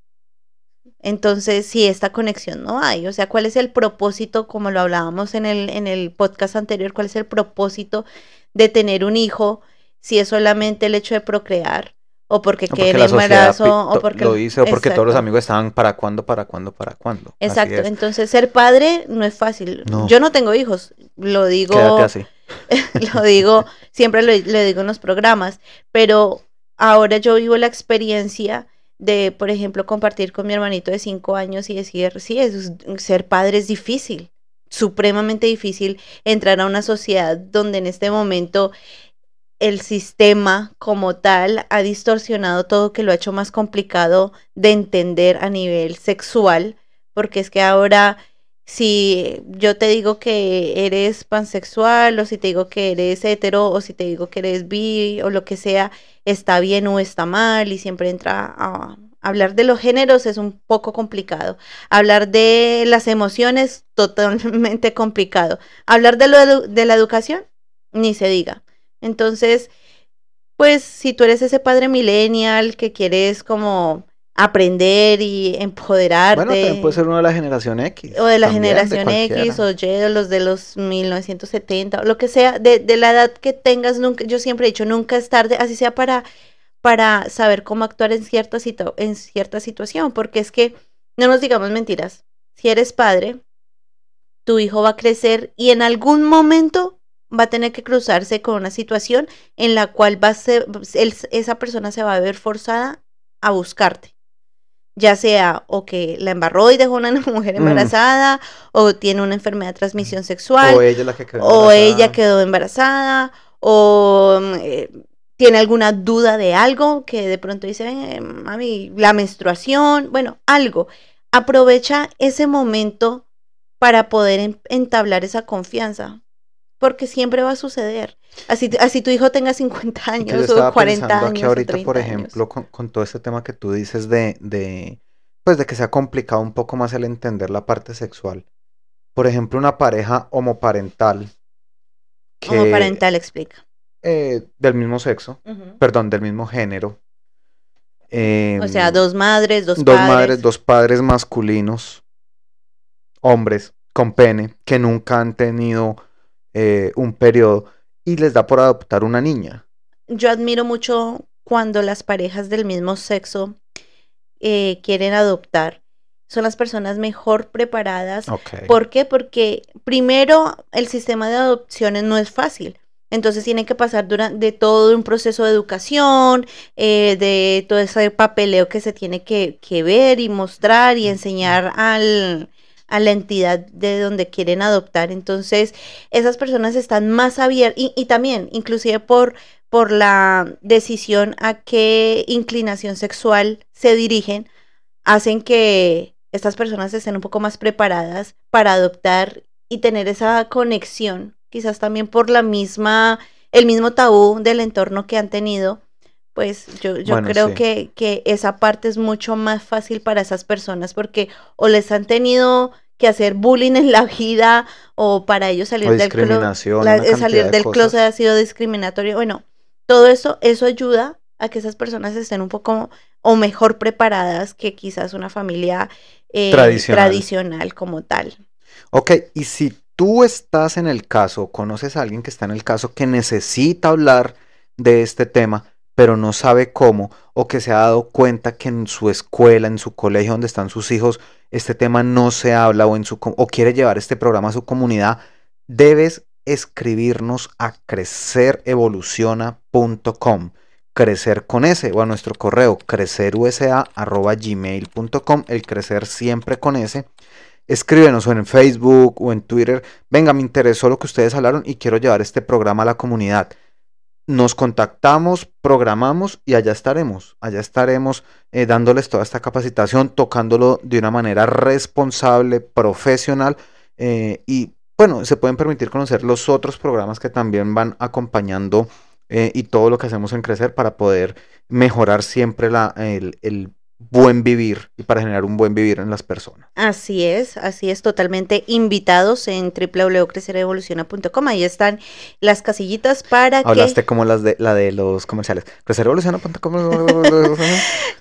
Entonces, si esta conexión no hay, o sea, ¿cuál es el propósito, como lo hablábamos en el, en el podcast anterior, cuál es el propósito de tener un hijo si es solamente el hecho de procrear? O porque, quede en embarazo, o porque lo hice, o porque todos los amigos estaban para cuándo, para cuándo, para cuándo. Exacto, entonces ser padre no es fácil. Yo no tengo hijos, lo digo. así. lo digo, siempre lo, lo digo en los programas, pero ahora yo vivo la experiencia de, por ejemplo, compartir con mi hermanito de cinco años y decir, sí, ser padre es difícil, supremamente difícil entrar a una sociedad donde en este momento el sistema como tal ha distorsionado todo, que lo ha hecho más complicado de entender a nivel sexual, porque es que ahora si yo te digo que eres pansexual o si te digo que eres hetero o si te digo que eres bi o lo que sea, está bien o está mal y siempre entra a hablar de los géneros es un poco complicado. Hablar de las emociones totalmente complicado. Hablar de, lo de la educación ni se diga. Entonces, pues si tú eres ese padre millennial que quieres como aprender y empoderarte. Bueno, también puede ser uno de la generación X. o de la también, generación X o Y, de los de los 1970, o lo que sea, de, de la edad que tengas, nunca, yo siempre he dicho, nunca es tarde, así sea para, para saber cómo actuar en cierta, situ- en cierta situación, porque es que, no nos digamos mentiras, si eres padre, tu hijo va a crecer y en algún momento va a tener que cruzarse con una situación en la cual va a ser, él- esa persona se va a ver forzada a buscarte. Ya sea o que la embarró y dejó una mujer Mm. embarazada, o tiene una enfermedad de transmisión sexual, O ella es la que quedó o ella embarazada. quedó embarazada, o mm, eh, tiene alguna duda de algo que de pronto dice, "Ven, eh, mami, la menstruación, bueno, algo. Aprovecha ese momento para poder en- entablar esa confianza, porque siempre va a suceder. Así, así tu hijo tenga 50 Y que yo años o 40 pensando años aquí o ahorita, 30 por años. ejemplo, con, con todo este tema que tú dices de, de, pues de que se ha complicado un poco más el entender la parte sexual. Por ejemplo, una pareja homoparental que, parental explica. eh, del mismo sexo, perdón, del mismo género. O sea, em, dos madres, dos, dos padres. madres, dos padres masculinos, hombres con pene, que nunca han tenido eh, un periodo y les da por adoptar una niña. Yo admiro mucho cuando las parejas del mismo sexo eh, quieren adoptar. Son las personas mejor preparadas. ¿Por qué? Porque primero el sistema de adopciones no es fácil. Entonces tienen que pasar durante todo un proceso de educación, eh, de todo ese papeleo que se tiene que, que ver y mostrar y enseñar al, a la entidad de donde quieren adoptar. Entonces, esas personas están más abiertas y, y también, inclusive por, por la decisión a qué inclinación sexual se dirigen, hacen que estas personas estén un poco más preparadas para adoptar y tener esa conexión, quizás también por la misma, el mismo tabú del entorno que han tenido. Pues yo, yo Bueno, creo sí. que, que esa parte es mucho más fácil para esas personas porque o les han tenido que hacer bullying en la vida o para ellos salir del clo- la- eh, salir de del closet ha sido discriminatorio. Bueno, todo eso, eso ayuda a que esas personas estén un poco o mejor preparadas que quizás una familia eh, Tradicional. tradicional como tal. Ok, y si tú estás en el caso, conoces a alguien que está en el caso que necesita hablar de este tema, pero no sabe cómo, o que se ha dado cuenta que en su escuela, en su colegio donde están sus hijos, este tema no se habla o, en su, o quiere llevar este programa a su comunidad, debes escribirnos a crecerevoluciona.com. Crecer con S o a nuestro correo crecerusa.gmail.com, el crecer siempre con S. Escríbenos o en Facebook o en Twitter. Venga, me interesó lo que ustedes hablaron y quiero llevar este programa a la comunidad. Nos contactamos, programamos y allá estaremos. Allá estaremos eh, dándoles toda esta capacitación, tocándolo de una manera responsable, profesional eh, y bueno, se pueden permitir conocer los otros programas que también van acompañando eh, y todo lo que hacemos en Crecer para poder mejorar siempre la, el, el buen vivir y para generar un buen vivir en las personas. Así es, así es, totalmente invitados en www.crecerevoluciona.com. Ahí están las casillitas para Hablaste como las de la de los comerciales. Crecerevoluciona.com que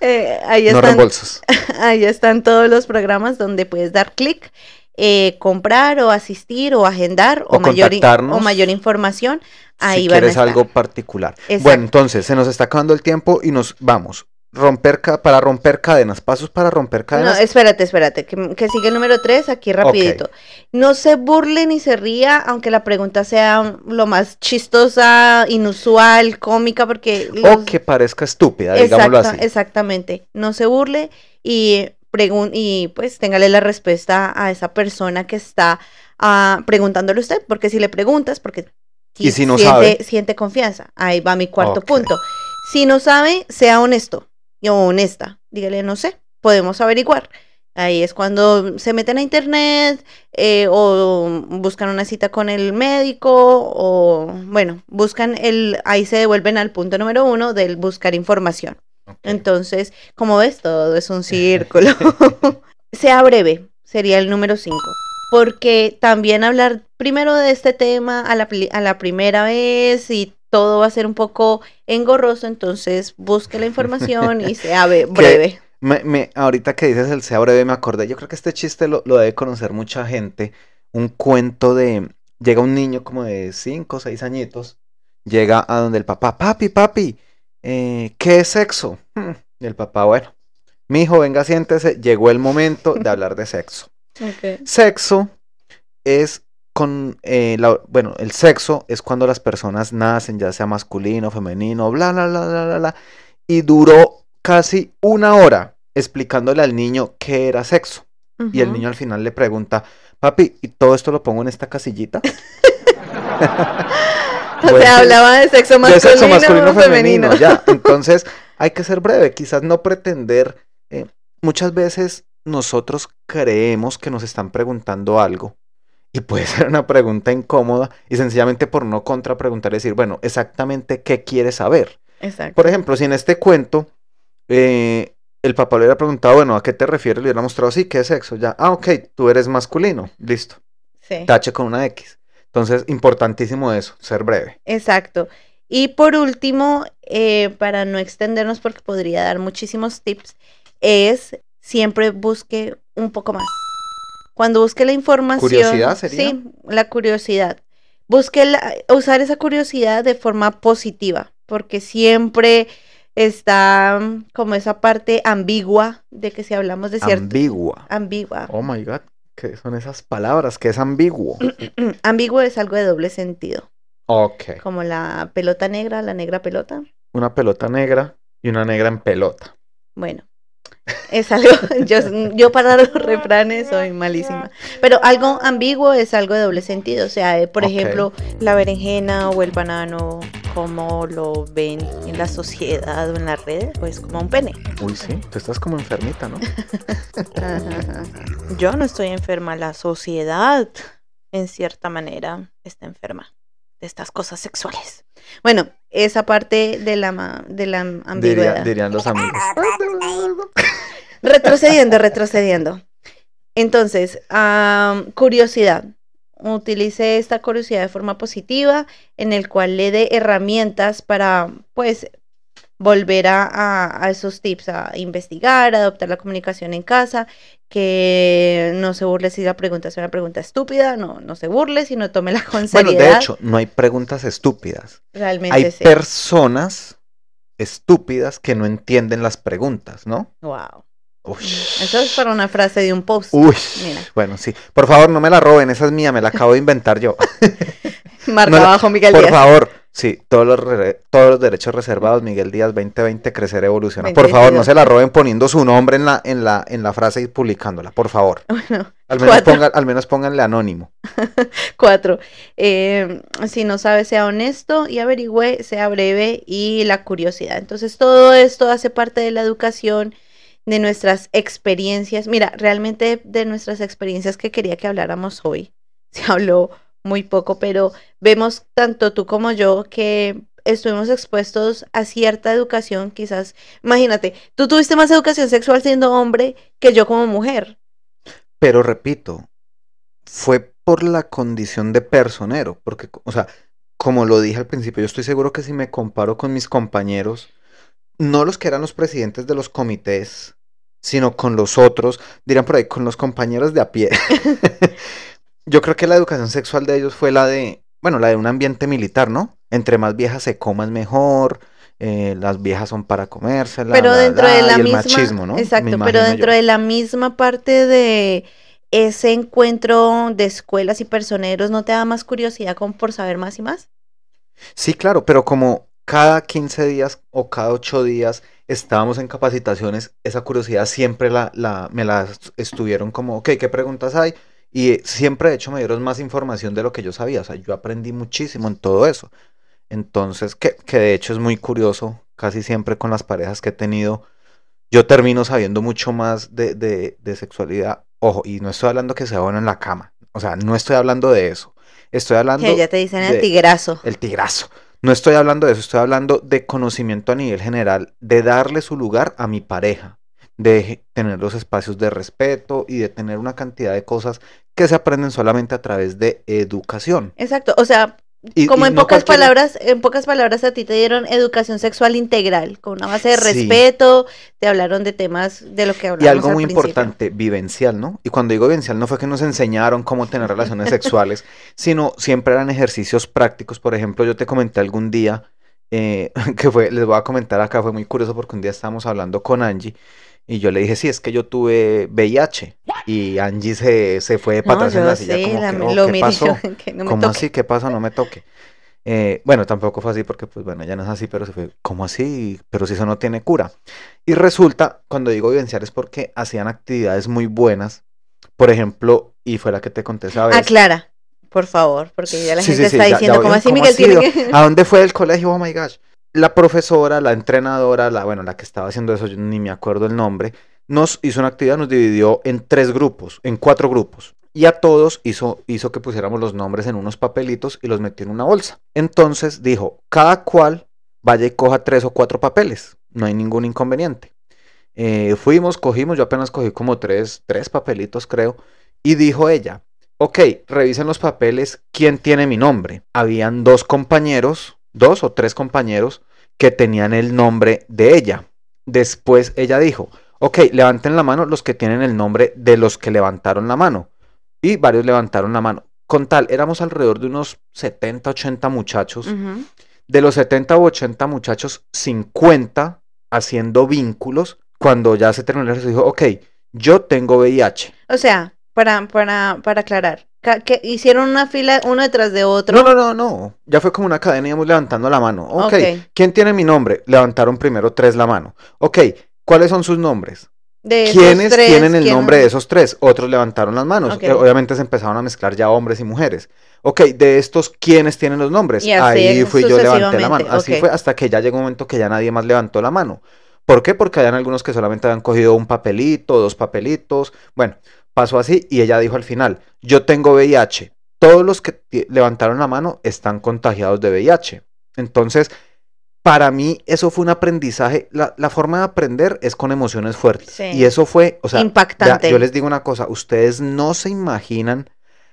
eh, ahí No están reembolsos. Ahí están todos los programas donde puedes dar clic, eh, comprar o asistir o agendar o, O mayor, o mayor información. Ahí si van a quieres estar. algo particular. Exacto. Bueno, entonces se nos está acabando el tiempo y nos vamos. Romper para romper cadenas, pasos para romper No, cadenas. espérate, espérate, que, que sigue el número 3 aquí rapidito. No se burle ni se ría, aunque la pregunta sea lo más chistosa, inusual, cómica, porque... O que parezca estúpida, digámoslo Exacta- así. Exactamente. No se burle y, pregun y pues téngale la respuesta a esa persona que está ah, preguntándole a usted, porque si le preguntas, porque Y si no siente, sabe. siente confianza. Ahí va mi cuarto punto. Si no sabe, sea honesto o honesta. Dígale, no sé, podemos averiguar. Ahí es cuando se meten a internet eh, o buscan una cita con el médico o, bueno, buscan el, ahí se devuelven al punto número uno del buscar información. Entonces, como ves, todo es un círculo. sea breve, sería el número 5. Porque también hablar primero de este tema a la, a la primera vez y todo va a ser un poco engorroso, entonces busque la información y sea breve. Me, me- ahorita que dices el sea breve me acordé, yo creo que este chiste lo, lo debe conocer mucha gente, un cuento de, llega un niño como de 5 o 6 añitos, llega a donde el papá, papi, papi, eh, ¿qué es sexo? Hmm, Y el papá, bueno, mi hijo, venga, siéntese, llegó el momento de hablar de sexo. Sexo es con, eh, la- bueno, el sexo es cuando las personas nacen, ya sea masculino, femenino, bla, bla, bla, bla, bla, bla, y duró casi una hora explicándole al niño qué era sexo. Y el niño al final le pregunta, papi, ¿y todo esto lo pongo en esta casillita? O Bueno, sea, hablaba de sexo de masculino, sexo masculino femenino. femenino, ya. Entonces, hay que ser breve, quizás no pretender. eh, muchas veces nosotros creemos que nos están preguntando algo y puede ser una pregunta incómoda y sencillamente por no contrapreguntar decir, bueno, exactamente qué quieres saber. Exacto. Por ejemplo, si en este cuento eh, el papá le hubiera preguntado, bueno, ¿a qué te refieres? Le hubiera mostrado, sí, ¿qué es sexo? Ya, ah, ok, tú eres masculino, listo, Sí. tache con una X. Entonces, importantísimo eso, ser breve. Exacto. Y por último, eh, para no extendernos porque podría dar muchísimos tips, es siempre busque un poco más. Cuando busque la información. ¿Curiosidad sería? Sí, la curiosidad. Busque la- usar esa curiosidad de forma positiva, porque siempre está mm, como esa parte ambigua de que si hablamos de cierto. Ambigua. ambigua. Oh my God, ¿qué son esas palabras? que es ambiguo? ambiguo es algo de doble sentido, Ok. como la pelota negra, la negra pelota. Una pelota negra y una negra en pelota. Bueno, es algo, yo, yo para los refranes soy malísima, pero algo ambiguo es algo de doble sentido, o sea, eh, por ejemplo, la berenjena o el banano, como lo ven en la sociedad o en las redes, pues como un pene. Uy, sí, tú estás como enfermita, ¿no? Yo no estoy enferma, la sociedad, en cierta manera, está enferma de estas cosas sexuales. Bueno, esa parte de la, de la ambigüedad. Diría- dirían los amigos. Retrocediendo, retrocediendo. Entonces, curiosidad. Utilice esta curiosidad de forma positiva, en el cual le dé herramientas para, pues, volver a, esos tips, a investigar, a adoptar la comunicación en casa, que no se burle si la pregunta es una pregunta estúpida, no, no se burle, sino tómela con Bueno, de hecho, no hay preguntas estúpidas. realmente Hay sí. personas estúpidas que no entienden las preguntas, ¿no? Wow. Uy. Eso es para una frase de un post. Uy. Mira. Bueno, sí. Por favor, no me la roben, esa es mía, me la acabo de inventar yo. Marca No la- abajo, Miguel Por Díaz. favor, sí, todos los, re- todos los derechos reservados, Miguel Díaz 2020, crecer, evoluciona. Por favor, no 2022. se la roben poniendo su nombre en la, en la, en la frase y publicándola, por favor. Bueno, Al menos, pongan, al menos pónganle anónimo. Cuatro. eh, si no sabe, sea honesto y averigüe, sea breve y la curiosidad. Entonces, todo esto hace parte de la educación, de nuestras experiencias. Mira, realmente de nuestras experiencias que quería que habláramos hoy. Se habló muy poco, pero vemos tanto tú como yo que estuvimos expuestos a cierta educación, quizás, imagínate, tú tuviste más educación sexual siendo hombre que yo como mujer. Pero repito, fue por la condición de personero, porque, o sea, como lo dije al principio, yo estoy seguro que si me comparo con mis compañeros, no los que eran los presidentes de los comités, sino con los otros, dirán por ahí, con los compañeros de a pie. yo creo que la educación sexual de ellos fue la de, bueno, la de un ambiente militar, ¿no? Entre más viejas se coman mejor, eh, las viejas son para comérsela, pero dentro de la y el misma machismo, ¿no? Exacto pero dentro yo. de la misma parte de ese encuentro de escuelas y personeros no te da más curiosidad como por saber más y más Sí, claro, pero como cada 15 días o cada 8 días estábamos en capacitaciones, esa curiosidad siempre la, la, me la est- estuvieron como, ok, ¿qué preguntas hay? Y siempre, de hecho, me dieron más información de lo que yo sabía. O sea, yo aprendí muchísimo en todo eso. Entonces, que, que de hecho es muy curioso, casi siempre con las parejas que he tenido, yo termino sabiendo mucho más de, de, de sexualidad. Ojo, y no estoy hablando que sea bueno en la cama. O sea, no estoy hablando de eso. Estoy hablando que ya te dicen el tigrazo el tigrazo. No estoy hablando de eso, estoy hablando de conocimiento a nivel general, de darle su lugar a mi pareja, de tener los espacios de respeto y de tener una cantidad de cosas que se aprenden solamente a través de educación. exacto o sea Y- como y en no pocas palabras, en pocas palabras a ti te dieron educación sexual integral, con una base de Sí. respeto, te hablaron de temas de lo que hablamos Y algo al muy principio. importante, vivencial, ¿no? Y cuando digo vivencial no fue que nos enseñaron cómo tener relaciones sexuales, sino siempre eran ejercicios prácticos. Por ejemplo, yo te comenté algún día, eh, que fue, les voy a comentar acá, fue muy curioso porque un día estábamos hablando con Angie y yo le dije, sí, es que yo tuve VIH. Y Angie se, se fue de No, patas en la silla sé, como la- que, "Oh, lo ¿qué miré, pasó? que no me ¿Cómo toque. así? ¿Qué pasa? No me toque. Eh, bueno, tampoco fue así porque, pues bueno, ya no es así, pero se fue, ¿cómo así? Pero si eso no tiene cura. Y resulta, cuando digo vivenciar es porque hacían actividades muy buenas. Por ejemplo, y fue la que te conté esa vez. Aclara, por favor, porque ya la Sí, gente sí, sí, está ya- ya diciendo, ¿cómo "Ay, así, ¿cómo Miguel? Tiene que-" ¿A dónde fue el colegio? Oh my gosh. La profesora, la entrenadora, la, bueno, la que estaba haciendo eso, yo ni me acuerdo el nombre, nos hizo una actividad, nos dividió en tres grupos, en cuatro grupos. Y a todos hizo, hizo que pusiéramos los nombres en unos papelitos y los metió en una bolsa. Entonces dijo, cada cual vaya y coja tres o cuatro papeles. No hay ningún inconveniente. Eh, fuimos, cogimos, yo apenas cogí como tres, tres papelitos creo. Y dijo ella, ok, revisen los papeles, ¿quién tiene mi nombre? Habían dos compañeros, dos o tres compañeros que tenían el nombre de ella. Después ella dijo, ok, levanten la mano los que tienen el nombre de los que levantaron la mano. Y varios levantaron la mano. Con tal, éramos alrededor de unos 70, 80 muchachos. De los 70 u 80 muchachos, 50 haciendo vínculos. Cuando ya se terminó el ejercicio, dijo, ok, yo tengo VIH. O sea, para, para, para aclarar, que hicieron una fila uno detrás de otro. No, no, no, no. Ya fue como una cadena y íbamos levantando la mano. Ok. ¿quién tiene mi nombre? Levantaron primero tres la mano. Ok, ¿cuáles son sus nombres? De ¿Quiénes tres, tienen el ¿quién- nombre de esos tres? Otros levantaron las manos. Ok. Eh, Obviamente se empezaron a mezclar ya hombres y mujeres. Ok, de estos, ¿quiénes tienen los nombres? Y así Ahí fui yo, levanté la mano. Así fue hasta que ya llegó un momento que ya nadie más levantó la mano. ¿Por qué? Porque habían algunos que solamente habían cogido un papelito, dos papelitos. Bueno, pasó así y ella dijo al final, yo tengo VIH. Todos los que levantaron la mano están contagiados de VIH. Entonces, para mí eso fue un aprendizaje. La, la forma de aprender es con emociones fuertes. Sí. Y eso fue, o sea, Impactante. yo les digo una cosa, ustedes no se imaginan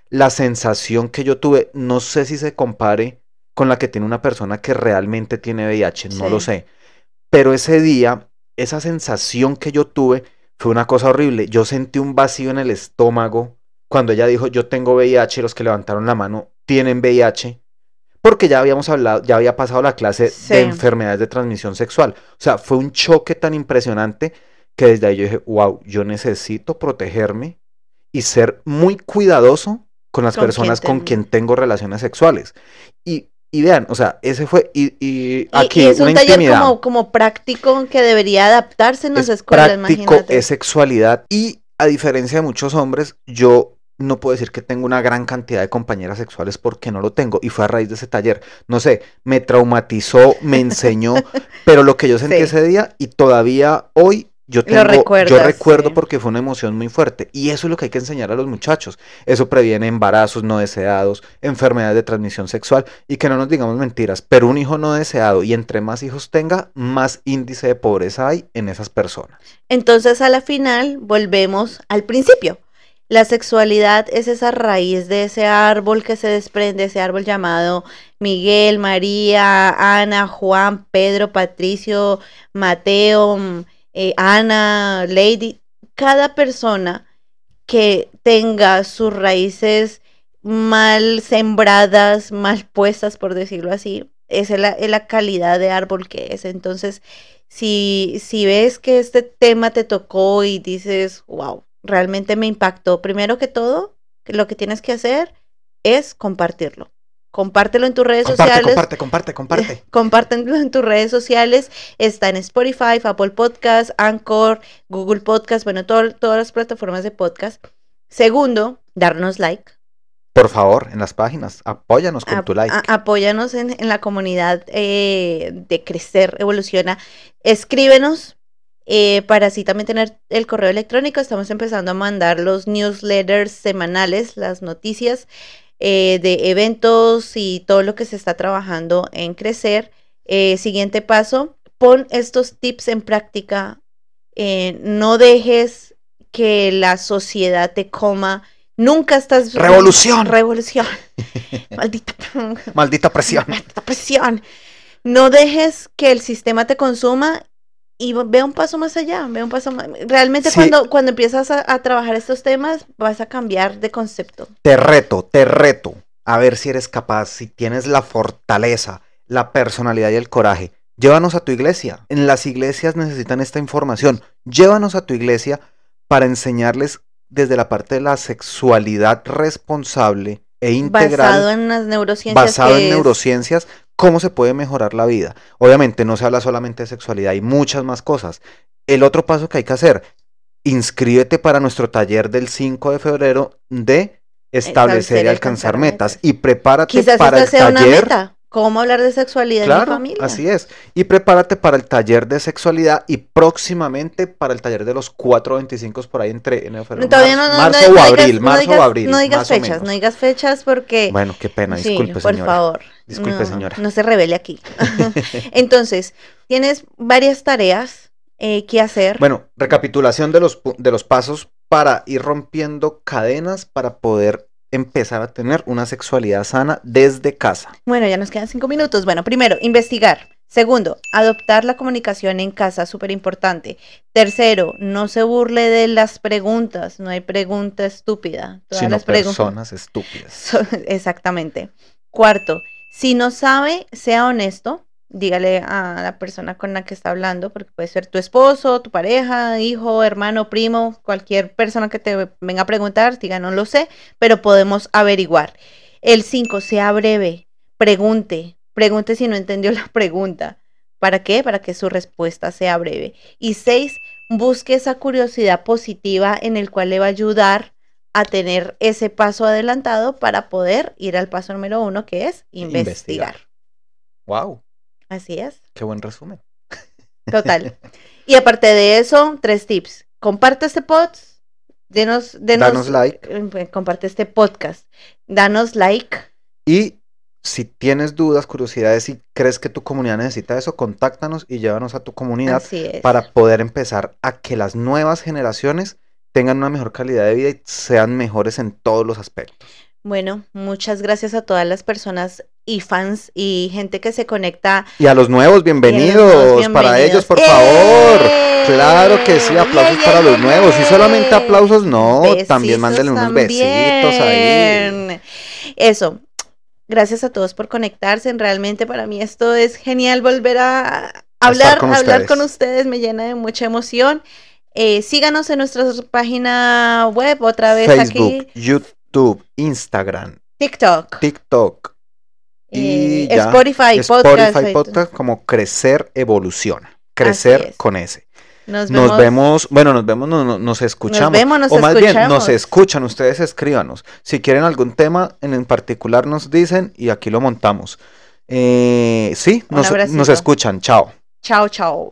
la sensación que yo tuve, no sé si se compare con la que tiene una persona que realmente tiene VIH, no Sí. lo sé. Pero ese día, esa sensación que yo tuve fue una cosa horrible. Yo sentí un vacío en el estómago cuando ella dijo, yo tengo VIH los que levantaron la mano tienen VIH. Porque ya habíamos hablado, ya había pasado la clase Sí. de enfermedades de transmisión sexual. O sea, fue un choque tan impresionante que desde ahí yo dije, wow, yo necesito protegerme y ser muy cuidadoso con las Con quien personas con quien tengo relaciones sexuales. Y, y vean, o sea, ese fue, y, y aquí y es una un taller intimidad. como, como práctico que debería adaptarse en las es escuelas, práctico, imagínate. es sexualidad y a diferencia de muchos hombres, yo no puedo decir que tengo una gran cantidad de compañeras sexuales porque no lo tengo y fue a raíz de ese taller. No sé, me traumatizó, me enseñó, pero lo que yo sentí Sí. ese día y todavía hoy yo Lo tengo, yo recuerdo sí. porque fue una emoción muy fuerte y eso es lo que hay que enseñar a los muchachos. Eso previene embarazos no deseados, enfermedades de transmisión sexual y que no nos digamos mentiras, pero un hijo no deseado y entre más hijos tenga, más índice de pobreza hay en esas personas. Entonces, a la final, volvemos al principio. La sexualidad es esa raíz de ese árbol que se desprende, ese árbol llamado Miguel, María, Ana, Juan, Pedro, Patricio, Mateo, mm, eh, Ana, Lady. Cada persona que tenga sus raíces mal sembradas, mal puestas, por decirlo así, es la, es la calidad de árbol que es. Entonces, si, si ves que este tema te tocó y dices, wow, realmente me impactó, primero que todo, lo que tienes que hacer es compartirlo. Compártelo en tus redes Comparte, sociales. comparte, comparte, comparte. Compártenlo en tus redes sociales. Está en Spotify, Apple Podcast, Anchor, Google Podcast, bueno, todo- todas las plataformas de podcast. Segundo, darnos like. Por favor, en las páginas, apóyanos con tu like. a- apóyanos en, en la comunidad eh, de Crecer Evoluciona. Escríbenos eh, para así también tener el correo electrónico. Estamos empezando a mandar los newsletters semanales, las noticias eh, de eventos y todo lo que se está trabajando en Crecer. Eh, siguiente paso, pon estos tips en práctica. Eh, no dejes que la sociedad te coma Nunca estás... ¡Revolución! Revolución. Maldita, Maldita presión. maldita presión. No dejes que el sistema te consuma y ve un paso más allá, ve un paso más... Realmente Sí. cuando, cuando empiezas a, a trabajar estos temas vas a cambiar de concepto. Te reto, te reto a ver si eres capaz, si tienes la fortaleza, la personalidad y el coraje. Llévanos a tu iglesia. En las iglesias necesitan esta información. Llévanos a tu iglesia para enseñarles desde la parte de la sexualidad responsable e integral. Basado en las neurociencias. basado en es- neurociencias, cómo se puede mejorar la vida. Obviamente no se habla solamente de sexualidad, hay muchas más cosas. El otro paso que hay que hacer, inscríbete para nuestro taller del 5 de febrero de establecer y alcanzar metas y prepárate Quizás para el sea una taller. meta. ¿Cómo hablar de sexualidad en mi Claro, familia? así es. Y prepárate para el taller de sexualidad y próximamente para el taller de los 425 por ahí entre enero, febrero, Todavía no, marzo, no, marzo no o digas- abril, marzo digas- o abril. No digas fechas, no digas fechas porque... Bueno, qué pena, Sí, disculpe, por señora. favor. Disculpe, no, señora. No se revele aquí. Entonces, tienes varias tareas eh, que hacer. Bueno, recapitulación de los, de los pasos para ir rompiendo cadenas para poder empezar a tener una sexualidad sana desde casa. Bueno, ya nos quedan cinco minutos. Bueno, primero, investigar. Segundo, adoptar la comunicación en casa, súper importante. Tercero, no se burle de las preguntas. No hay pregunta estúpida. Todas sino las preguntas. personas estúpidas. Exactamente. Cuarto, si no sabe, sea honesto. Dígale a la persona con la que está hablando, porque puede ser tu esposo, tu pareja, hijo, hermano, primo, cualquier persona que te venga a preguntar, diga no lo sé, pero podemos averiguar. El cinco, sea breve, pregunte, pregunte si no entendió la pregunta. ¿Para qué? Para que su respuesta sea breve. Y seis, busque esa curiosidad positiva en el cual le va a ayudar a tener ese paso adelantado para poder ir al paso número uno, que es investigar. Investigar. Wow, Así es, qué buen resumen. total. y aparte de eso, tres tips. Comparte este pod, denos, denos, Danos like. eh, comparte este podcast, danos like. Y si tienes dudas, curiosidades y crees que tu comunidad necesita eso, contáctanos y llévanos a tu comunidad para poder empezar a que las nuevas generaciones tengan una mejor calidad de vida y sean mejores en todos los aspectos. Bueno, muchas gracias a todas las personas y fans y gente que se conecta. Y a los nuevos, bienvenidos, nuevos, para ellos, por ¡Eh! favor. Claro que sí, aplausos ¡Yay, para los nuevos. Y solamente aplausos, no, también mándenle unos besitos ahí. también. Eso. Gracias a todos por conectarse. Realmente para mí esto es genial volver a hablar, con hablar ustedes. con ustedes. Me llena de mucha emoción. Eh, síganos en nuestra página web otra vez Facebook, aquí. YouTube, Instagram, TikTok. TikTok y eh, ya, Spotify, Spotify podcast. Podcast como Crecer Evoluciona. Crecer con S. Nos Nos vemos. bueno, nos vemos, no- no- nos escuchamos. vemos, nos o más bien, nos escuchan, ustedes escríbanos. Si quieren algún tema en, en particular, nos dicen y aquí lo montamos. Eh, sí, nos, nos escuchan. Chao. Chao, chao.